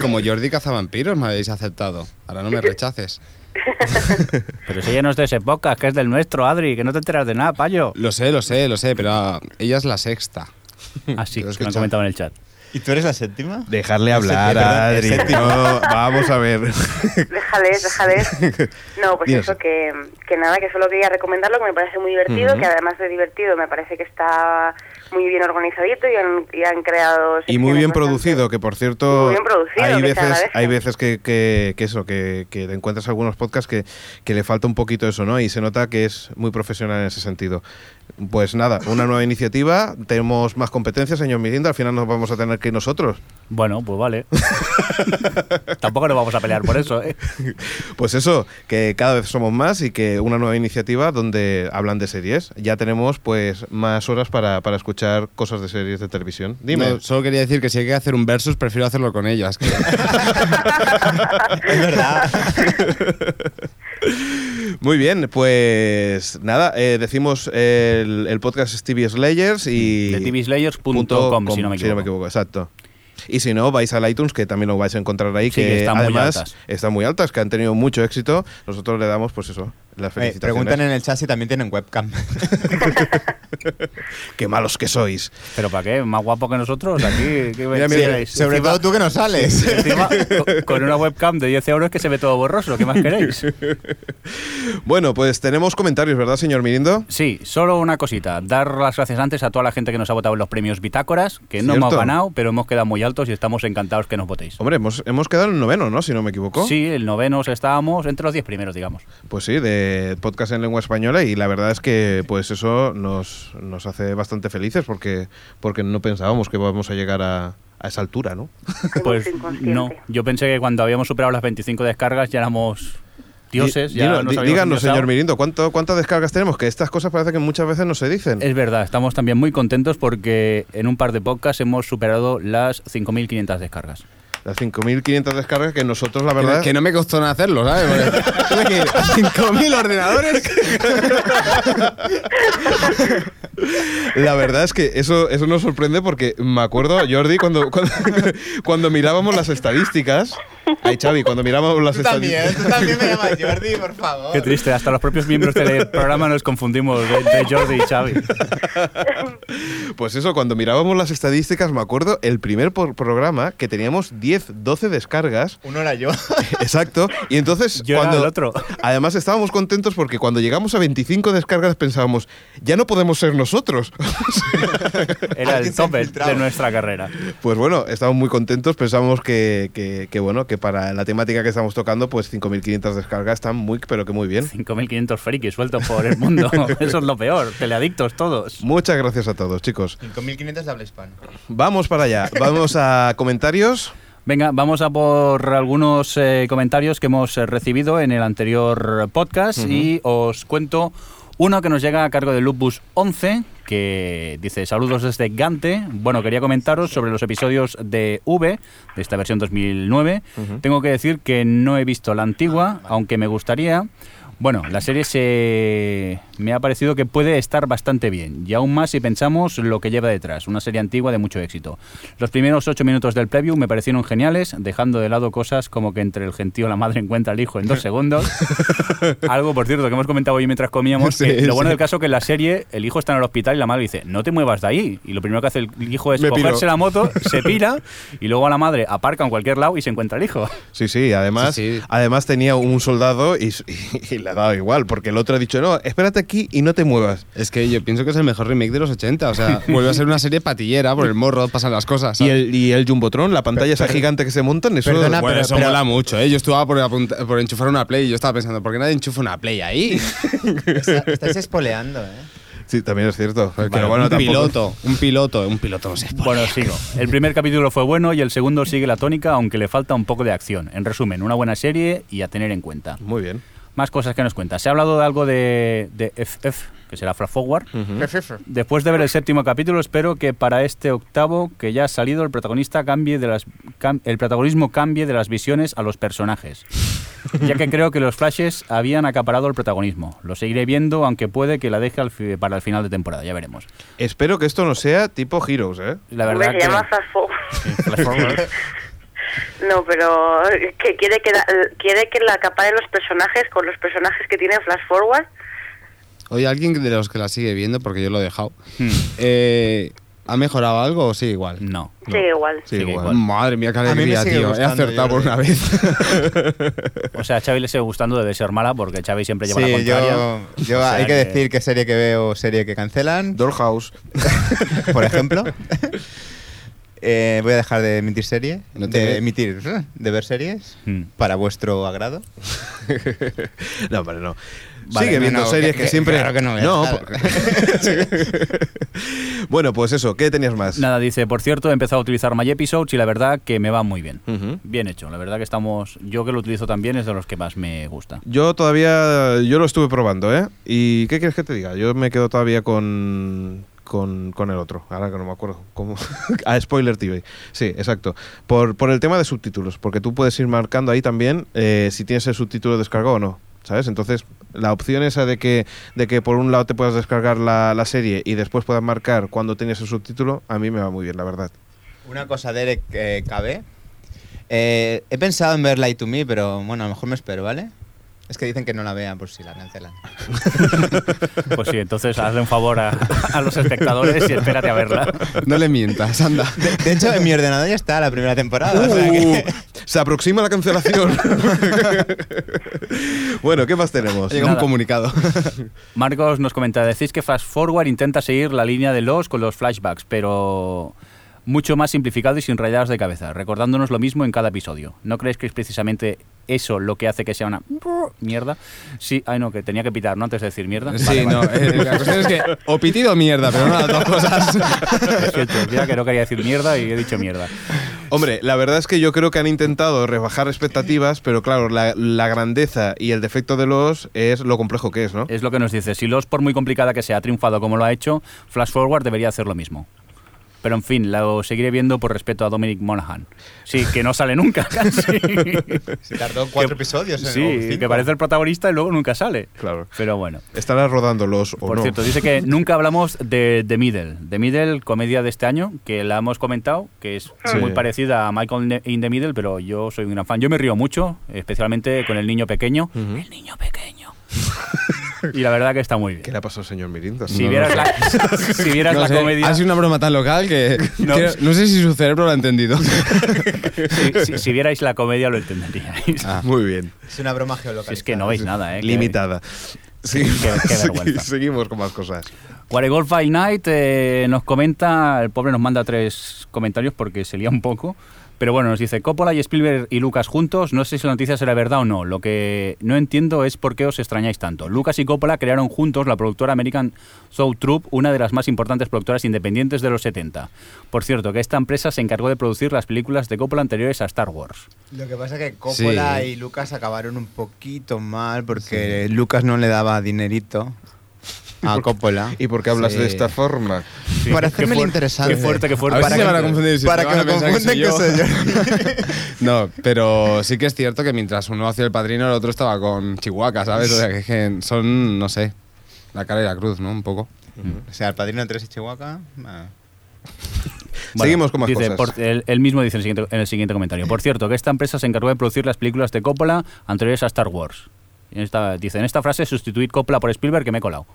Como Jordi Cazavampiros me habéis aceptado. Ahora no me rechaces. (laughs) Pero si ella no es de ese podcast, que es del nuestro, Adri, que no te enteras de nada, payo. Lo sé, lo sé, lo sé, pero ah, ella es la sexta. Ah, sí, Lo he que me han comentado en el chat. ¿Y tú eres la séptima? Dejarle hablar a Adri. No, vamos a ver. Déjales, déjales. No, pues Dios. eso, que, que nada, que solo quería recomendarlo, que me parece muy divertido, que además de divertido me parece que está muy bien organizadito y han, y han creado... Y muy bien producido, que por cierto, Muy bien producido, hay veces, hay veces que, que, que eso, que, que te encuentras algunos podcasts que, que le falta un poquito eso, ¿no? Y se nota que es muy profesional en ese sentido. Pues nada, una nueva iniciativa, tenemos más competencia, señor Mirinda, al final nos vamos a tener que ir nosotros. Bueno, pues vale. (laughs) Tampoco nos vamos a pelear por eso, ¿eh? Pues eso, que cada vez somos más y que una nueva iniciativa donde hablan de series. Ya tenemos pues más horas para, para escuchar cosas de series de televisión. Dime. No, solo quería decir que si hay que hacer un versus, prefiero hacerlo con ellas. que- (laughs) Es verdad. (laughs) Muy bien, pues nada, eh, decimos el, el podcast Stevie Slayers y... De tvslayers.com, punto com, si no me equivoco. exacto. Y si no, vais al iTunes, que también lo vais a encontrar ahí, Sí, que, están muy además altas. están muy altas, que han tenido mucho éxito. Nosotros le damos, pues eso, las Eh, felicitaciones. preguntan en el chat si también tienen webcam. (laughs) Qué malos que sois. ¿Pero para qué? ¿Más guapo que nosotros? Aquí, ¿qué (laughs) Mira, mira, queréis? Sobre Encima- todo tú que no sales. encima, (laughs) con- una webcam de 10 euros que se ve todo borroso. ¿Qué más queréis? Bueno, pues tenemos comentarios, ¿verdad, señor Mirindo? Sí, solo una cosita. Dar las gracias antes a toda la gente que nos ha votado en los premios Bitácoras, que no Cierto. hemos ganado, pero hemos quedado muy altos y estamos encantados que nos votéis. Hombre, hemos, hemos quedado en el noveno, ¿no? Si no me equivoco. Sí, el noveno estábamos entre los 10 primeros, digamos. Pues sí, de podcast en lengua española y la verdad es que pues eso nos, nos hace bastante felices porque, porque no pensábamos que íbamos a llegar a, a esa altura, ¿no? (laughs) Pues no, yo pensé que cuando habíamos superado las 25 descargas ya éramos dioses. Ya díganos, señor Mirindo, ¿cuánto, ¿cuántas descargas tenemos? Que estas cosas parece que muchas veces no se dicen. Es verdad, estamos también muy contentos porque en un par de podcasts hemos superado las 5.500 descargas. Las 5.500 descargas que nosotros, la Que, verdad... no- que no me costó nada hacerlo, ¿sabes? Porque (laughs) tuve que ir a 5.000 ordenadores. La verdad es que eso, eso nos sorprende porque me acuerdo, Jordi, cuando, cuando, (laughs) cuando mirábamos las estadísticas... Ay, Xavi, cuando mirábamos las Tú también, estadísticas... tú también me llamas Jordi, por favor. Qué triste, hasta los propios miembros del programa nos confundimos de, de Jordi y Xavi. (laughs) Pues eso, cuando mirábamos las estadísticas, me acuerdo el primer por- programa que teníamos 10, 12 descargas. Uno era yo. (laughs) Exacto. Y entonces, Yo era el otro. Además, estábamos contentos porque cuando llegamos a 25 descargas pensábamos, ya no podemos ser nosotros. (laughs) Era el tope de nuestra carrera. pues bueno, estábamos muy contentos. Que, que- que, bueno, que para la temática que estamos tocando, pues 5.500 descargas están muy, pero que muy bien. 5.500 frikis sueltos por el mundo. (laughs) Eso es lo peor. Teleadictos todos. Muchas gracias a todos, chicos. 5.500 de habla hispana. Vamos para allá. (laughs) Vamos a comentarios. Venga, vamos a por algunos eh, comentarios que hemos eh, recibido en el anterior podcast y os cuento uno que nos llega a cargo de Lupus 11 que dice saludos desde Gante. Bueno, quería comentaros sobre los episodios de V, de esta versión 2009. Tengo que decir que no he visto la antigua, aunque me gustaría. Bueno, la serie se me ha parecido que puede estar bastante bien, y aún más si pensamos lo que lleva detrás, una serie antigua de mucho éxito. Los primeros ocho minutos del preview me parecieron geniales, dejando de lado cosas como que entre el gentío la madre encuentra al hijo en dos (laughs) segundos. Algo, por cierto, que hemos comentado hoy mientras comíamos, que Sí, lo bueno sí. del caso que en la serie el hijo está en el hospital y la madre dice, no te muevas de ahí. Y lo primero que hace el hijo es Me piro. cogerse la moto, se (laughs) pira, y luego a la madre aparca en cualquier lado y se encuentra el hijo. Sí, sí, además, Sí, sí. además tenía un soldado y, y- y le ha dado igual, porque el otro ha dicho, no, espérate aquí y no te muevas. Es que yo pienso que es el mejor remake de los 80. O sea, (laughs) vuelve a ser una serie patillera, por el morro pasan las cosas. Y el, y el Jumbotron, la pantalla esa gigante que se montan, eso... Perdona, Bueno, pero- eso pero- mola mucho, ¿eh? Yo estaba por, enchufar una Play y yo estaba pensando, ¿por qué nadie enchufa una Play ahí? (laughs) Está- Estáis espoleando, ¿eh? Sí, también es cierto. Pero bueno, un tampoco- piloto, un piloto, un piloto no sé. Bueno, sigo. El primer capítulo fue bueno y el segundo sigue la tónica, aunque le falta un poco de acción. En resumen, una buena serie y a tener en cuenta. Muy bien. Más cosas que nos cuenta. Se ha hablado de algo de, de FF, que será Flash Forward. Después de ver el séptimo capítulo, espero que para este octavo, que ya ha salido, el protagonista cambie de las cam- el protagonismo cambie de las visiones a los personajes. (laughs) Ya que creo que los flashes habían acaparado el protagonismo. Lo seguiré viendo, aunque puede que la deje al fi- para el final de temporada, ya veremos. Espero que esto no sea tipo Heroes, ¿eh? La verdad se que llama Flash Forward. Sí, Flash Forward. (laughs) No, pero que quiere que la, quiere que la acapare los personajes con los personajes que tiene Flash Forward. Oye, alguien de los que la sigue viendo, porque yo lo he dejado, Hmm, eh, ¿ha mejorado algo o sigue igual? no. Sigue igual. Sí, Sigue igual. igual. Madre mía, qué alegría, sigue tío. He acertado por una vez. (laughs) O sea, a Xavi le sigue gustando, debe ser mala, porque Xavi siempre lleva la Sí, contraria. yo, yo O sea hay que, decir qué serie que veo, serie que cancelan, Dollhouse. (laughs) por ejemplo. (laughs) Eh, voy a dejar de emitir serie, No de emitir, de ver series, Hmm. para vuestro agrado. (laughs) no, vale, no. Vale, Sigue no, viendo no, series que- que, que- siempre... claro que no dejar. por- (laughs) bueno, pues eso, ¿qué tenías más? Nada, dice, por cierto, he empezado a utilizar My Episodes y la verdad que me va muy bien. Bien hecho, la verdad que estamos, yo que lo utilizo también es de los que más me gusta. Yo todavía, yo lo estuve probando, ¿eh? ¿Y qué quieres que te diga? Yo me quedo todavía con, con, con el otro, ahora que no me acuerdo. ¿Cómo? (laughs) ah, Spoiler TV. Sí, exacto. Por, por el tema de subtítulos, porque tú puedes ir marcando ahí también eh, si tienes el subtítulo descargado o no. ¿Sabes? Entonces, la opción esa de que, de que por un lado te puedas descargar la, la serie y después puedas marcar cuando tienes el subtítulo, a mí me va muy bien, la verdad. Una cosa, Derek eh, KB. Eh, he pensado en ver Light to Me, pero bueno, a lo mejor me espero, ¿vale? Es que dicen que no la vean por si la cancelan. (laughs) Pues sí, entonces hazle un favor a, a los espectadores y espérate a verla. No le mientas, anda. De, de hecho, en mi ordenador ya está la primera temporada. o sea que- Uh, se aproxima la cancelación. (laughs) bueno, ¿qué más tenemos? Llega un comunicado. Marcos nos comenta, decís que Fast Forward intenta seguir la línea de los con los flashbacks, pero mucho más simplificado y sin rayadas de cabeza, recordándonos lo mismo en cada episodio. ¿No creéis que es precisamente eso lo que hace que sea una mierda? Sí, ay no, que tenía que pitar, ¿no? Antes de decir mierda. Sí, Vale, no. vale. eh, la cuestión es que o pitido o mierda, pero no las dos cosas. Lo siento, mira que no quería decir mierda y he dicho mierda. Hombre, la verdad es que yo creo que han intentado rebajar expectativas, pero claro, la, la grandeza y el defecto de los es lo complejo que es, ¿no? Es lo que nos dice. Si los, por muy complicada que sea, ha triunfado como lo ha hecho, Flash Forward debería hacer lo mismo. Pero en fin, lo seguiré viendo por respeto a Dominic Monaghan. Sí, que no sale nunca, (laughs) casi. Se tardó cuatro Que- episodios. en- Sí, que parece el protagonista y luego nunca sale. Claro. Pero bueno. Estará rodando los o Por no. cierto, dice que nunca hablamos de The Middle. The Middle, comedia de este año, que la hemos comentado, que es Sí. muy parecida a Michael in the Middle, pero yo soy un gran fan. Yo me río mucho, especialmente con el niño pequeño. El niño pequeño. (laughs) y la verdad que está muy bien. ¿Qué le ha pasado al señor Mirindo? Si No, vieras no. la, (laughs) si vieras No la sé, comedia... Ha sido una broma tan local que No. que no, sé si su cerebro lo ha entendido. (laughs) si, si- si vierais la comedia lo entenderíais. Ah. Muy bien. Es una broma geolocalizada. Si es que no veis nada, ¿eh? Limitada. Sí, Qué- qué (laughs) vergüenza. seguimos con más cosas. Guaregolf by Night eh, nos comenta, el pobre nos manda tres comentarios porque se lía un poco, pero bueno, nos dice Coppola y Spielberg y Lucas juntos, no sé si la noticia será verdad o no, lo que no entiendo es por qué os extrañáis tanto. Lucas y Coppola crearon juntos la productora American Soul Troop, una de las más importantes productoras independientes de los 70. Por cierto, que esta empresa se encargó de producir las películas de Coppola anteriores a Star Wars. Lo que pasa es que Coppola Sí. y Lucas acabaron un poquito mal porque Lucas no le daba dinerito a Coppola. ¿Y por qué hablas Sí. de esta forma? Para hacerme interesante. Qué fuerte, qué fuerte. A ver Para si se que- van a confundir. si para que van a me confunden que soy yo. (laughs) No, pero sí que es cierto que mientras uno hacía el padrino, el otro estaba con Chihuahua, ¿sabes? O sea, que, que son, no sé, la cara y la cruz, ¿no? Un poco. O sea, el padrino 3 y Chihuahua. ah. Bueno, Seguimos con más dice, cosas. por- él, él mismo dice en el, siguiente, en el siguiente comentario. Por cierto, que esta empresa se encargó de producir las películas de Coppola anteriores a Star Wars. Y en esta, dice, en esta frase, sustituid Coppola por Spielberg, que me he colado.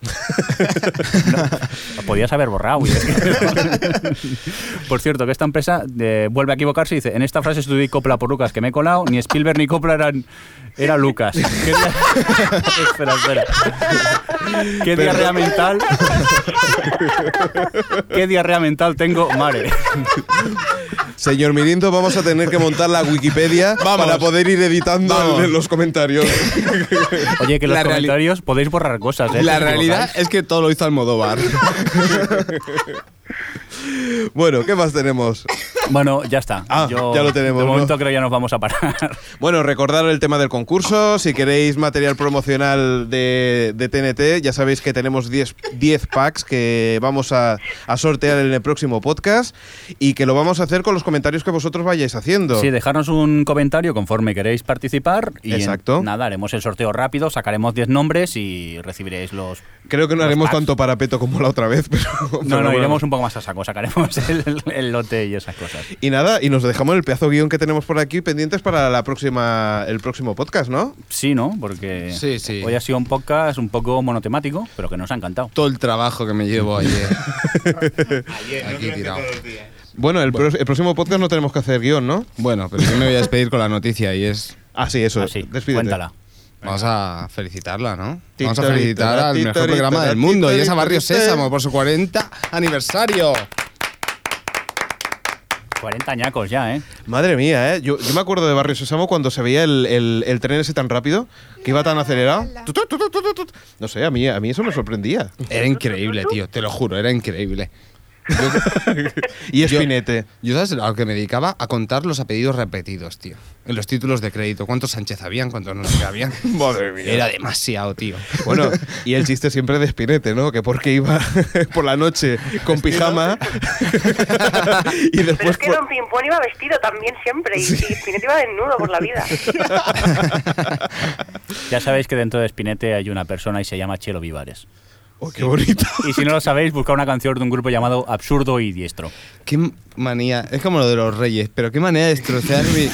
No, (laughs) podías haber borrado. (laughs) por cierto, que esta empresa eh, vuelve a equivocarse y dice, en esta frase sustituid Coppola por Lucas, que me he colado. Ni Spielberg ni Coppola eran... Era Lucas. (laughs) ¿Qué espera, espera. ¿Qué diarrea mental? ¿Qué diarrea mental tengo? Mare. Señor Mirindo, vamos a tener que montar la Wikipedia Vamos. para poder ir editando Vamos. en los comentarios. (laughs) Oye, que en los La comentarios podéis borrar cosas, ¿eh? La realidad es que todo lo hizo Almodóvar. (laughs) bueno, ¿qué más tenemos? Bueno, ya está. Ah, ya lo tenemos, De ¿no? momento creo ya nos vamos a parar. (laughs) Bueno, recordar el tema del concurso. Si queréis material promocional de, de TNT, ya sabéis que tenemos 10, 10 packs que vamos a, a sortear en el próximo podcast y que lo vamos a hacer con los comentarios que vosotros vayáis haciendo. Sí, dejarnos un comentario conforme queréis participar. Y en- Exacto. nada, haremos el sorteo rápido, sacaremos 10 nombres y recibiréis los. Creo que no los haremos packs. tanto parapeto como la otra vez, pero. (laughs) pero No, no, bueno. iremos un poco más a saco, sacaremos (laughs) el, el lote y esas cosas. Y nada, y nos dejamos el pedazo guion que tenemos por aquí pendientes para la próxima, el próximo podcast, ¿no? Sí, ¿no? Porque Sí, sí. hoy ha sido un podcast un poco monotemático, pero que nos ha encantado. Todo el trabajo que me llevo (laughs) ayer. Aquí tirado. Bueno, el, pro- el próximo podcast no tenemos que hacer guion, ¿no? Bueno, pero yo me voy a despedir con la noticia y es. Ah, sí, eso. Así, Despídete. cuéntala. Vamos a felicitarla, ¿no? Vamos a felicitar al mejor programa del mundo y es a Barrio Sésamo por su 40 aniversario. 40 añacos ya, ¿eh? Madre mía, ¿eh? Yo, yo me acuerdo de Barrio Sésamo cuando se veía el, el- el tren ese tan rápido, que iba tan acelerado. No sé, a mí, a mí eso me sorprendía. Era increíble, tío, te lo juro, era increíble. (laughs) Y Espinete. Yo, ¿sabes a lo que me dedicaba? A contar los apellidos repetidos, tío. En los títulos de crédito. ¿Cuántos Sánchez habían? ¿Cuántos no sé habían? (laughs) Madre mía. Era demasiado, tío. Bueno, y el chiste siempre de Espinete, ¿no? Que porque iba (laughs) por la noche con pijama y Pero es que Don Pimpón iba vestido también siempre y, y Spinetta iba desnudo por la vida. Ya sabéis que dentro de Spinete hay una persona y se llama Chelo Vivares. Oh, qué bonito. Y si no lo sabéis, buscad una canción de un grupo llamado Absurdo y Diestro. Qué manía. Es como lo de los reyes, pero qué manera de destrozar mi,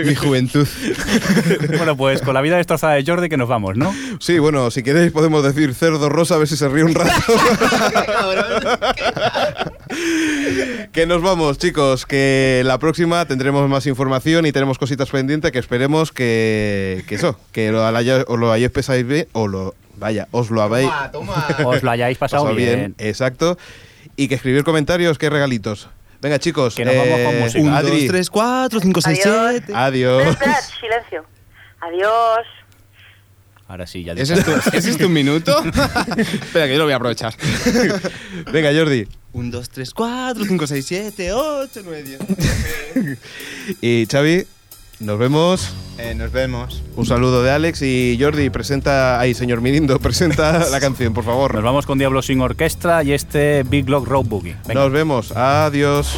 mi- mi juventud. (laughs) Bueno, pues con la vida destrozada de Jordi que nos vamos, ¿no? Sí, bueno, si queréis podemos decir cerdo rosa a ver si se ríe un rato. (laughs) (laughs) que nos vamos, chicos, que la próxima tendremos más información y tenemos cositas pendientes que esperemos que, que eso, que lo, haya- os lo hayáis pensáis bien o lo vaya, os lo habéis (laughs) Os lo hayáis pasado bien. exacto, y que escribir comentarios, que hay regalitos. Venga, chicos, Que nos vamos con música. un, Adri. dos, tres, cuatro, cinco, Adiós. adiós. Espera, espera, silencio. Adiós. Ahora sí, ya ¿Ese es, ese es tu (laughs) minuto? (laughs) Espera, que yo lo voy a aprovechar. Venga, Jordi. 1, 2, 3, 4, 5, 6, 7, 8, 9, 10. Y Xavi, nos vemos. Eh, nos vemos. Un saludo de Alex y Jordi, presenta, ay, señor Mirindo, (laughs) presenta la canción, por favor. Nos vamos con Diablo sin orquesta y este Big Lock Road Boogie. Venga. Nos vemos. Adiós.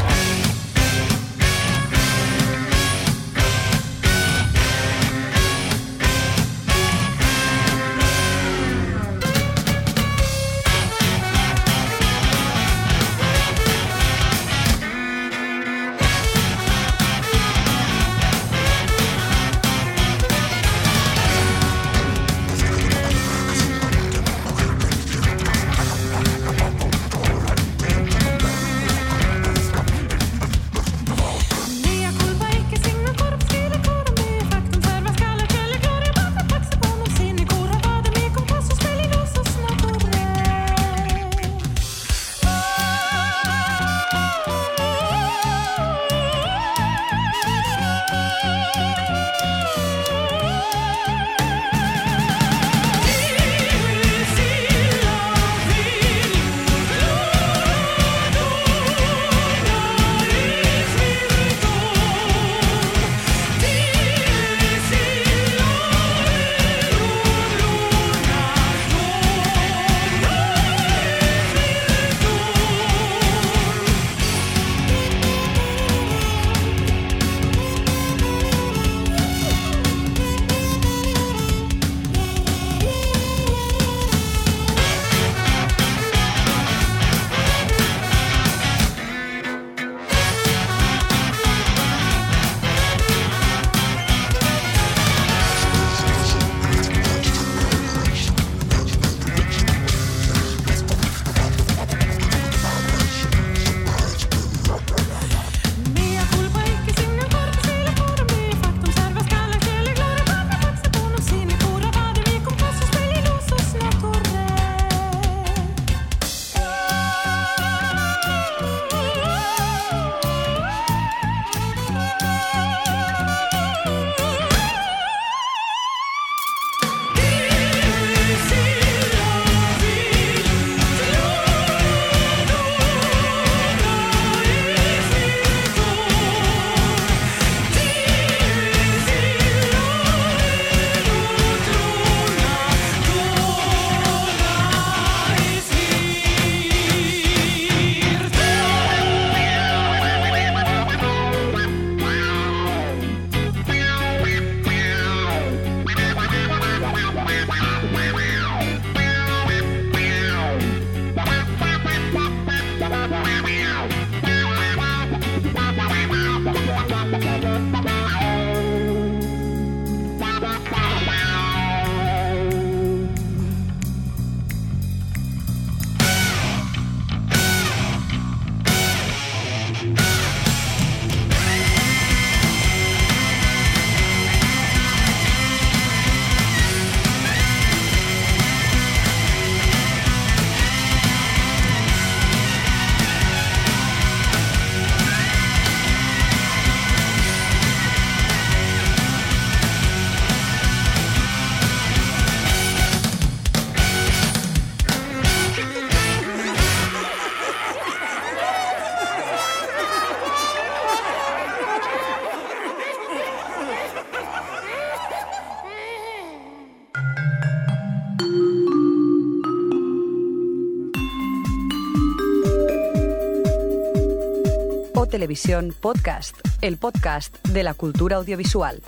Podcast, el podcast de la cultura audiovisual.